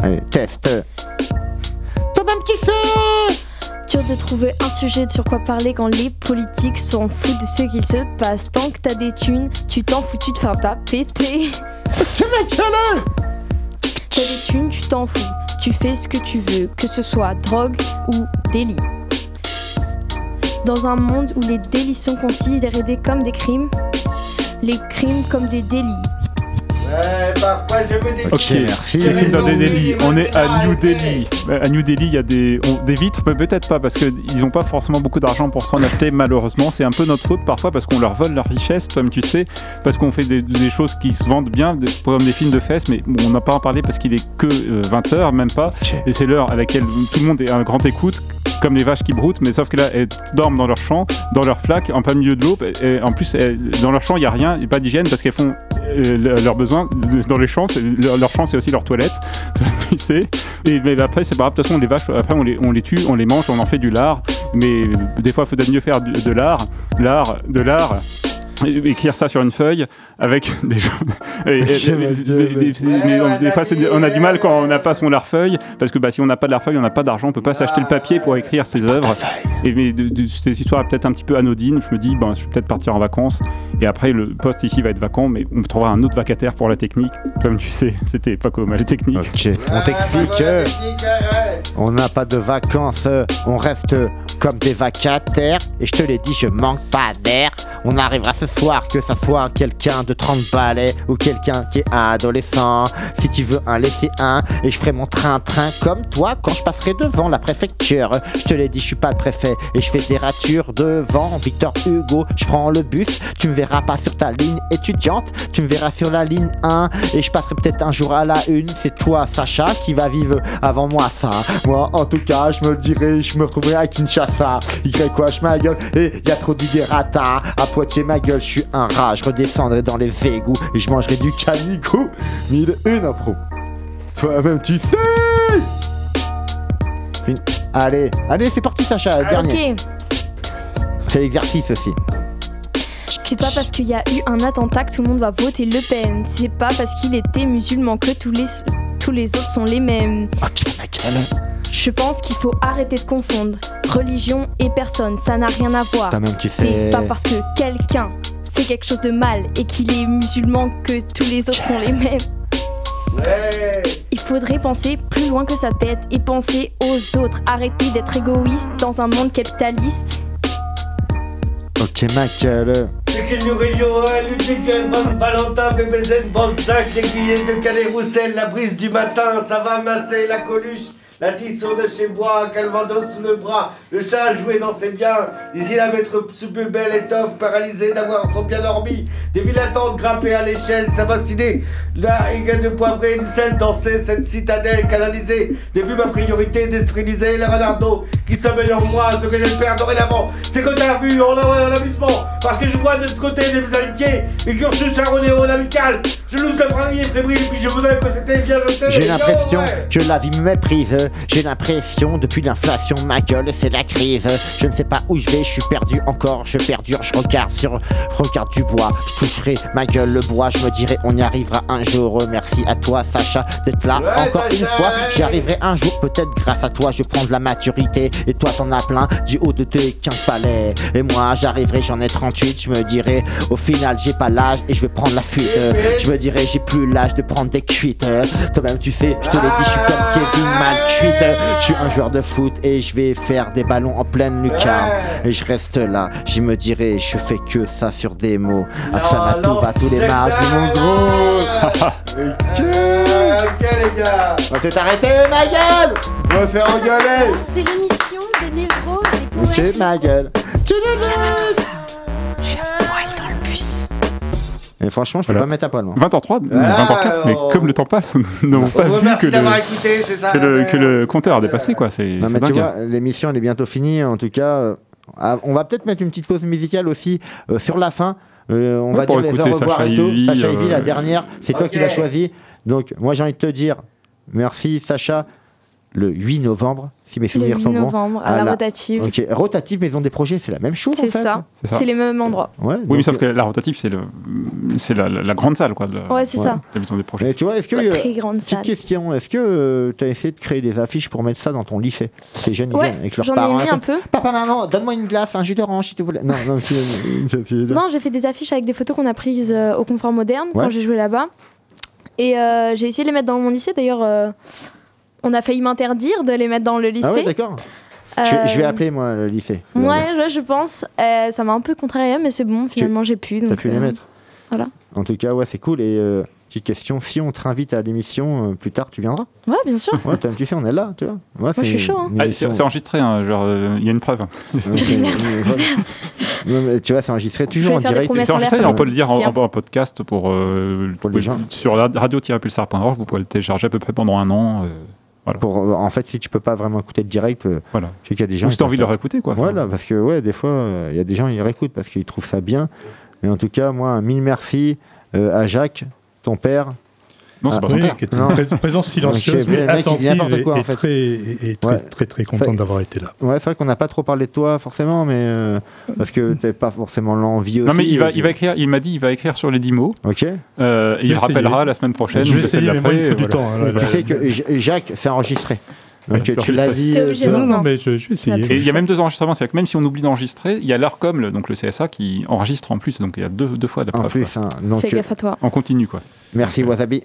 Speaker 3: Allez, test. Toi-même, tu sais.
Speaker 8: Dur de trouver un sujet sur quoi parler quand les politiques s'en foutent de ce qu'il se passe. Tant que t'as des thunes, tu t'en fous, tu te feras pas péter. T'as des thunes, tu t'en fous. Tu fais ce que tu veux, que ce soit drogue ou délit. Dans un monde où les délits sont considérés comme des crimes, les crimes comme des délits.
Speaker 7: Ouais, parfois je me dis
Speaker 6: Ok,
Speaker 3: merci.
Speaker 6: Dans des délits. On est à New. Delhi. Euh, À New Delhi, il y a des, on- des vitres, mais peut-être pas, parce qu'ils n'ont pas forcément beaucoup d'argent pour s'en acheter, malheureusement. C'est un peu notre faute parfois, parce qu'on leur vole leur richesse, comme tu sais, parce qu'on fait des, des choses qui se vendent bien, des- comme des films de fesses, mais bon, on n'a pas en parlé parce qu'il est que 20h, même pas. Et c'est l'heure à laquelle tout le monde est à grande écoute, comme les vaches qui broutent, mais sauf que là, elles dorment dans leur champ, dans leur flaque, en plein milieu de l'eau. Et en plus, elles- dans leur champ, il n'y a rien, il n'y a pas d'hygiène, parce qu'elles font euh, le- leurs besoins dans les champs. Leur, champ, c'est aussi leur toilette, tu sais. Et mais après, c'est pas grave. De toute façon, les vaches, après, on les, tue, on les mange, on en fait du lard. Mais des fois, il faudrait mieux faire de l'art, l'art, de l'art. Écrire ça sur une feuille avec des des- fois, on a du mal quand on n'a pas son lard-feuille, parce que bah, si on n'a pas de lard-feuille, on n'a pas d'argent, on peut pas s'acheter le papier pour écrire ses œuvres. Et mais de, de- cette histoire est peut-être un petit peu anodine. Je me dis, ben, je vais peut-être partir en vacances. Et après, le poste ici va être vacant, mais on trouvera un autre vacataire pour la technique. Comme tu sais, c'était pas comme la technique.
Speaker 3: On t'explique. euh, On n'a pas de vacances, euh, on reste comme des vacataires. Et je te l'ai dit, je manque pas d'air. On arrivera ce que ça soit quelqu'un de 30 balais ou quelqu'un qui est adolescent. Si tu veux un, laisser un. Et je ferai mon train-train comme toi quand je passerai devant la préfecture. Je te l'ai dit, je suis pas le préfet et je fais des ratures devant Victor Hugo. Je prends le bus, tu me verras pas sur ta ligne étudiante, tu me verras sur la ligne 1 et je passerai peut-être un jour à la une. C'est toi, Sacha, qui va vivre avant moi ça. Moi, en tout cas, je me le dirai, je me retrouverai à Kinshasa. Y quoi, je ma gueule et y a trop d'idérata. À Poitiers, ma gueule, je suis un rat. Je redescendrai dans les égouts et je mangerai du canico. Mille une impro. Toi-même, tu sais. Allez, allez, c'est parti, Sacha, dernier.
Speaker 8: Ok.
Speaker 3: C'est l'exercice aussi.
Speaker 8: C'est pas parce qu'il y a eu un attentat que tout le monde va voter Le Pen. C'est pas parce qu'il était musulman que tous les, tous les autres sont les mêmes. Je pense qu'il faut arrêter de confondre religion et personne. Ça n'a rien à voir.
Speaker 3: Toi-même, tu sais.
Speaker 8: C'est pas parce que quelqu'un fait quelque chose de mal et qu'il est musulman que tous les autres sont les mêmes. Il faudrait penser plus loin que sa tête et penser aux autres. Arrêter d'être égoïste dans un monde capitaliste.
Speaker 3: Ok,
Speaker 7: Ludwig, Van Valentin, BBZ, Bonsac, l'aiguillette de Calais-Roussel, la brise du matin, ça va masser la coluche. La tisson de chez Bois, Calvados sous le bras, le chat a joué dans ses biens, îles à mettre sous plus belle étoffe, paralysé d'avoir trop bien dormi, des villes attentes grimpées à l'échelle, s'abassiner, la higue de poivré et du sel, danser cette citadelle canalisée, depuis ma priorité déstabiliser les renardos qui sommeillent en moi, ce que j'espère dorénavant, c'est que t'as vu en, en amusement, parce que je vois de ce côté des amitiés, les cursus aéronéo amical, je loue le bringuier fébrile, puis je voudrais que c'était bien jeté.
Speaker 3: J'ai l'impression
Speaker 7: ouais.
Speaker 3: que la vie me méprise. J'ai l'impression depuis l'inflation, ma gueule, c'est la crise. Je ne sais pas où je vais, je suis perdu encore, je perdure, je regarde sur, je regarde du bois. Je toucherai ma gueule, le bois, je me dirai on y arrivera un jour. Merci à toi, Sacha, d'être là
Speaker 7: Ouais,
Speaker 3: encore
Speaker 7: Sacha,
Speaker 3: une fois. J'y arriverai un jour, peut-être grâce à toi, je prends de la maturité. Et toi, t'en as plein du haut de tes 15 palais. Et moi, j'arriverai, j'en ai 38. Je me dirai au final, j'ai pas l'âge et je vais prendre la fuite. Je me dirai, j'ai plus l'âge de prendre des cuites. Toi-même, tu sais, je te l'ai dit, je suis comme Kevin mal cuite. Je suis un joueur de foot et je vais faire des ballons en pleine lucarne. Et je reste là, je me dirai, je fais que ça sur des mots. À tout va tous les mardis, mon gros. Ok.
Speaker 7: Ok les gars
Speaker 3: On va peut arrêter, ma gueule On va faire engueuler
Speaker 11: C'est l'émission des névroses et
Speaker 3: Ok, ma gueule.
Speaker 1: J'ai
Speaker 3: Et franchement, je peux
Speaker 6: Voilà.
Speaker 3: pas mettre à poil, moi.
Speaker 6: 20h03,
Speaker 7: Ah,
Speaker 6: 20h04, mais
Speaker 7: oh.
Speaker 6: comme le temps passe, nous n'avons pas
Speaker 7: Oh,
Speaker 6: vu que le,
Speaker 7: écouté, c'est ça,
Speaker 6: que, le,
Speaker 7: ouais.
Speaker 6: que le compteur a dépassé, quoi. C'est
Speaker 3: Non,
Speaker 6: c'est
Speaker 3: mais tu
Speaker 6: dingue.
Speaker 3: vois, l'émission elle est bientôt finie. En tout cas, euh, ah, on va peut-être mettre une petite pause musicale aussi euh, sur la fin. Euh, on
Speaker 6: Ouais,
Speaker 3: va
Speaker 6: pour
Speaker 3: dire les au
Speaker 6: écouter
Speaker 3: revoir
Speaker 6: Sacha
Speaker 3: et tout.
Speaker 6: Ivy,
Speaker 3: Sacha
Speaker 6: euh,
Speaker 3: Ivy, la dernière, c'est toi qui l'as choisi. Donc, moi, j'ai envie de te dire merci, Sacha. Le 8 novembre, si mes
Speaker 8: Le
Speaker 3: souvenirs
Speaker 8: 8
Speaker 3: sont bons.
Speaker 8: novembre, à la rotative.
Speaker 3: Ok, rotative, maison des projets, c'est la même chose.
Speaker 8: C'est
Speaker 3: en fait.
Speaker 8: ça.
Speaker 6: C'est ça.
Speaker 8: C'est les mêmes endroits.
Speaker 3: Ouais,
Speaker 6: Oui, mais sauf que la rotative, c'est le, c'est la, la- la grande salle, quoi. de la-
Speaker 8: Ouais, c'est ça.
Speaker 6: de la maison des projets.
Speaker 3: Mais tu vois, est-ce que.
Speaker 8: La
Speaker 3: euh,
Speaker 8: très grande
Speaker 3: petite
Speaker 8: salle.
Speaker 3: question, est-ce que tu as essayé de créer des affiches pour mettre ça dans ton lycée Ces jeunes ils
Speaker 8: Ouais,
Speaker 3: viennent avec leurs
Speaker 8: j'en ai
Speaker 3: parents.
Speaker 8: mis
Speaker 3: et
Speaker 8: un peu.
Speaker 3: Papa, maman, donne-moi une glace, un jus d'orange, s'il te plaît. Non, non,
Speaker 8: Non, j'ai fait des affiches avec des photos qu'on a prises euh, au Confort Moderne
Speaker 3: Ouais.
Speaker 8: quand j'ai joué là-bas. Et euh, j'ai essayé de les mettre dans mon lycée. D'ailleurs, euh, on a failli m'interdire de les mettre dans le lycée.
Speaker 3: Ah ouais, d'accord. Je, je vais
Speaker 8: Euh,
Speaker 3: appeler, moi, le lycée.
Speaker 8: Ouais, je, je pense. Euh, ça m'a un peu contrarié, mais c'est bon, finalement, j'ai pu.
Speaker 3: T'as pu les
Speaker 8: euh,
Speaker 3: mettre
Speaker 8: Voilà.
Speaker 3: En tout cas, ouais, c'est cool. Et euh, petite question, si on te invite à l'émission euh, plus tard, tu viendras?
Speaker 8: Ouais, bien sûr.
Speaker 3: Ouais, tu sais, on est là, tu vois. Ouais,
Speaker 8: je suis chaud, hein.
Speaker 6: Ah, c'est enregistré, hein, genre, euh, il y a une preuve.
Speaker 3: Non, mais tu vois, c'est enregistré toujours en direct.
Speaker 6: C'est enregistré, on peut le dire en,
Speaker 8: si,
Speaker 6: en- en podcast pour, euh,
Speaker 3: Pour les gens.
Speaker 6: sur la- radio-pulsar.org, vous pouvez le télécharger à peu près pendant un an. euh, voilà.
Speaker 3: Pour, euh, en fait, si tu peux pas vraiment écouter le direct, euh,
Speaker 6: Voilà.
Speaker 3: qu'il y a des gens.
Speaker 6: Ou si t'as envie de le réécouter, quoi.
Speaker 3: Voilà, parce que ouais, des fois, euh, il y a des gens ils réécoutent parce qu'ils trouvent ça bien. Mais en tout cas, moi, un mille merci euh, à Jacques, ton père.
Speaker 6: Non, c'est
Speaker 3: Ah,
Speaker 6: pas ton
Speaker 2: Oui,
Speaker 6: père.
Speaker 2: qui était une présence silencieuse, mais attentive
Speaker 3: quoi,
Speaker 2: et,
Speaker 3: en
Speaker 2: et
Speaker 3: fait.
Speaker 2: très, et- et très,
Speaker 3: Ouais.
Speaker 2: très, très, d'avoir été là.
Speaker 3: Ouais, c'est vrai qu'on n'a pas trop parlé de toi forcément, mais euh, parce que t'avais pas forcément l'envie aussi.
Speaker 6: Non, mais il va,
Speaker 3: puis-
Speaker 6: il va écrire, il m'a dit, il va écrire sur les 10 mots.
Speaker 3: Ok.
Speaker 6: Euh, et il rappellera la semaine prochaine.
Speaker 2: Je vais essayer, mais moi, il faut du temps. hein, là,
Speaker 3: Tu
Speaker 2: là.
Speaker 3: sais que Jacques, c'est enregistré. Donc tu l'as dit. Euh.
Speaker 2: Non,
Speaker 8: Non.
Speaker 2: non, mais je, je vais essayer.
Speaker 6: Et il y a même deux enregistrements, c'est-à-dire que même si on oublie d'enregistrer, il y a l'ARCOM, le- donc le CSA, qui enregistre en plus, donc il y a deux, deux fois la
Speaker 3: En plus, hein, donc
Speaker 8: Fais
Speaker 3: euh,
Speaker 8: gaffe à toi.
Speaker 6: En continu, quoi.
Speaker 3: merci Wasabi.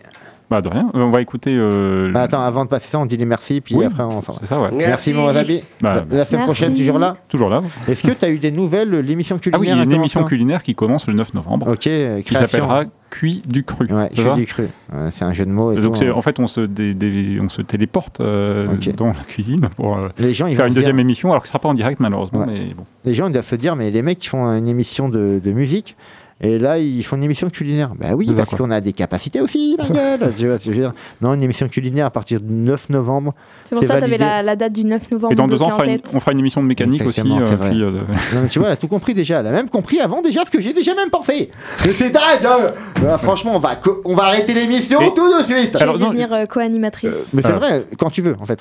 Speaker 6: Bah, de rien. Euh, On va écouter. euh,
Speaker 3: Bah, attends, avant de passer ça, on dit les merci, puis
Speaker 6: Oui,
Speaker 3: après on s'en va.
Speaker 6: c'est ça, ouais.
Speaker 3: Merci, mon Wasabi.
Speaker 6: Bah,
Speaker 3: la, la semaine
Speaker 6: merci.
Speaker 3: prochaine, toujours là
Speaker 6: Toujours là.
Speaker 3: Est-ce que tu as eu des nouvelles L'émission
Speaker 6: Ah
Speaker 3: culinaire
Speaker 6: oui, il y a une émission culinaire qui commence le 9 novembre.
Speaker 3: Ok, euh,
Speaker 6: Qui
Speaker 3: création.
Speaker 6: s'appellera Cuit du cru.
Speaker 3: Ouais,
Speaker 6: va
Speaker 3: du cru. C'est un jeu de mots. Et
Speaker 6: Donc
Speaker 3: tout, hein.
Speaker 6: en fait on se, dé- dé- on se téléporte euh, dans la cuisine pour euh,
Speaker 3: Les gens, ils
Speaker 6: faire une deuxième
Speaker 3: dire-
Speaker 6: émission alors que ce sera pas en direct malheureusement
Speaker 3: Ouais.
Speaker 6: mais bon.
Speaker 3: Les gens ils doivent se dire, mais les mecs qui font une émission de, de musique, et là ils font une émission culinaire. Bah oui, parce qu'on a des capacités aussi, ma gueule. Veux dire? Non, une émission culinaire à partir du 9 novembre.
Speaker 8: C'est pour ça que tu avais la, la date du 9 novembre
Speaker 6: Et dans deux ans on fera, une,
Speaker 8: tête.
Speaker 6: on fera une émission de mécanique aussi.
Speaker 3: Exactement, c'est
Speaker 6: euh,
Speaker 3: vrai.
Speaker 6: puis, euh, de-
Speaker 3: Non, mais tu vois, elle a tout compris déjà. Elle a même compris avant déjà ce que j'ai déjà même pensé. Mais c'est dingue. Euh, franchement, on va, co- on va arrêter l'émission tout de suite.
Speaker 8: Je vais devenir euh, co-animatrice.
Speaker 3: Mais c'est vrai, quand tu veux, en fait.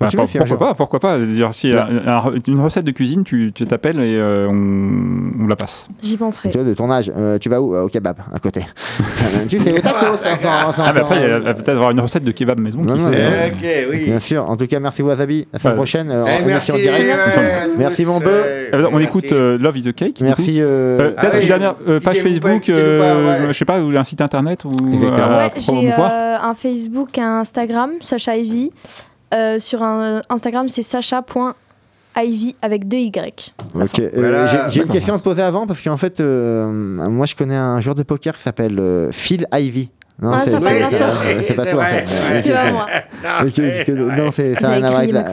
Speaker 6: Bah, pour- pourquoi
Speaker 3: genre.
Speaker 6: pas Pourquoi pas dire, Si
Speaker 3: Là.
Speaker 6: un- un- une recette de cuisine, tu t'appelles et euh, on, on la passe.
Speaker 8: J'y penserai.
Speaker 3: Tu vois, de ton âge, euh, tu vas où? Euh, Au kebab, à côté. tu fais au tacos.
Speaker 6: Ah, mais
Speaker 3: encore-
Speaker 6: après, il va peut-être avoir une recette de kebab maison.
Speaker 3: Non,
Speaker 6: qui
Speaker 3: non,
Speaker 6: sait,
Speaker 3: mais-
Speaker 6: euh,
Speaker 7: Ok, oui.
Speaker 3: Bien sûr. En tout cas, merci Wasabi. La semaine
Speaker 6: Ouais.
Speaker 3: prochaine, euh,
Speaker 7: Eh,
Speaker 3: en
Speaker 7: merci, à tous,
Speaker 3: Merci mon
Speaker 7: euh,
Speaker 3: bœuf.
Speaker 6: On
Speaker 7: merci.
Speaker 6: écoute euh, Love is a Cake.
Speaker 3: Merci. euh,
Speaker 6: Euh, Peut-être
Speaker 7: ah
Speaker 6: une dernière euh, page Facebook, euh, je sais pas, ou un site internet ou
Speaker 3: Exactement.
Speaker 6: à
Speaker 8: Ouais, j'ai
Speaker 6: promouvoir.
Speaker 8: euh, un Facebook, un Instagram, Sacha Ivy. Euh, sur un Instagram, c'est sacha.ivy avec deux Y.
Speaker 3: Ok, euh,
Speaker 7: Voilà.
Speaker 3: j'ai- une question à te poser avant parce qu'en fait, euh, moi je connais un joueur de poker qui s'appelle euh, Phil Ivy. Non,
Speaker 8: Ah,
Speaker 3: c'est pas
Speaker 7: C'est
Speaker 3: toi.
Speaker 8: C'est pas moi.
Speaker 3: Non, c'est ça rien à voir avec la.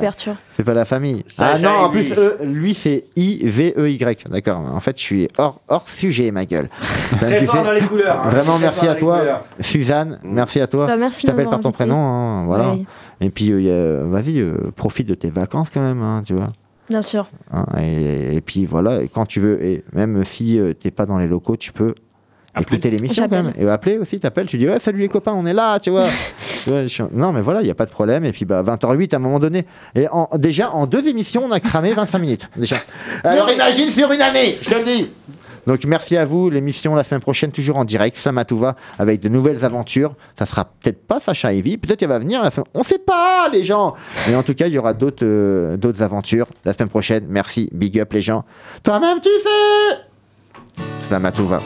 Speaker 3: C'est pas la famille. Ah non, en plus, lui c'est I V E Y. D'accord. En fait, je suis hors hors sujet, ma gueule. Enfin,
Speaker 7: Très
Speaker 3: tu
Speaker 7: fort
Speaker 3: fais-
Speaker 7: dans les couleurs.
Speaker 3: Vraiment, merci à toi. Suzanne. Merci à toi.
Speaker 8: Bah, merci
Speaker 3: je t'appelle
Speaker 8: de
Speaker 3: par ton prénom, hein, voilà. Et puis, euh, vas-y, euh, profite de tes vacances quand même, hein, tu vois.
Speaker 8: bien sûr.
Speaker 3: Hein, et, et puis voilà, quand tu veux, et même si euh, t'es pas dans les locaux, tu peux écouter l'émission quand même. Et appeler aussi, t'appelles, tu dis ouais, salut les copains, on est là, tu vois. Suis- non, mais voilà, il n'y a pas de problème. Et puis bah, 20h08 à un moment donné. Et en- déjà, en deux émissions, on a cramé 25 minutes. Déjà. Alors imagine sur une année, je te le dis. Donc merci à vous. L'émission la semaine prochaine, toujours en direct, Slamatouva, avec de nouvelles aventures. Ça sera peut-être pas Sacha Ivy, peut-être qu'elle va venir la semaine. On sait pas, les gens. Mais en tout cas, il y aura d'autres euh, d'autres aventures la semaine prochaine. Merci, big up les gens. Toi-même, tu sais. Slamatouva.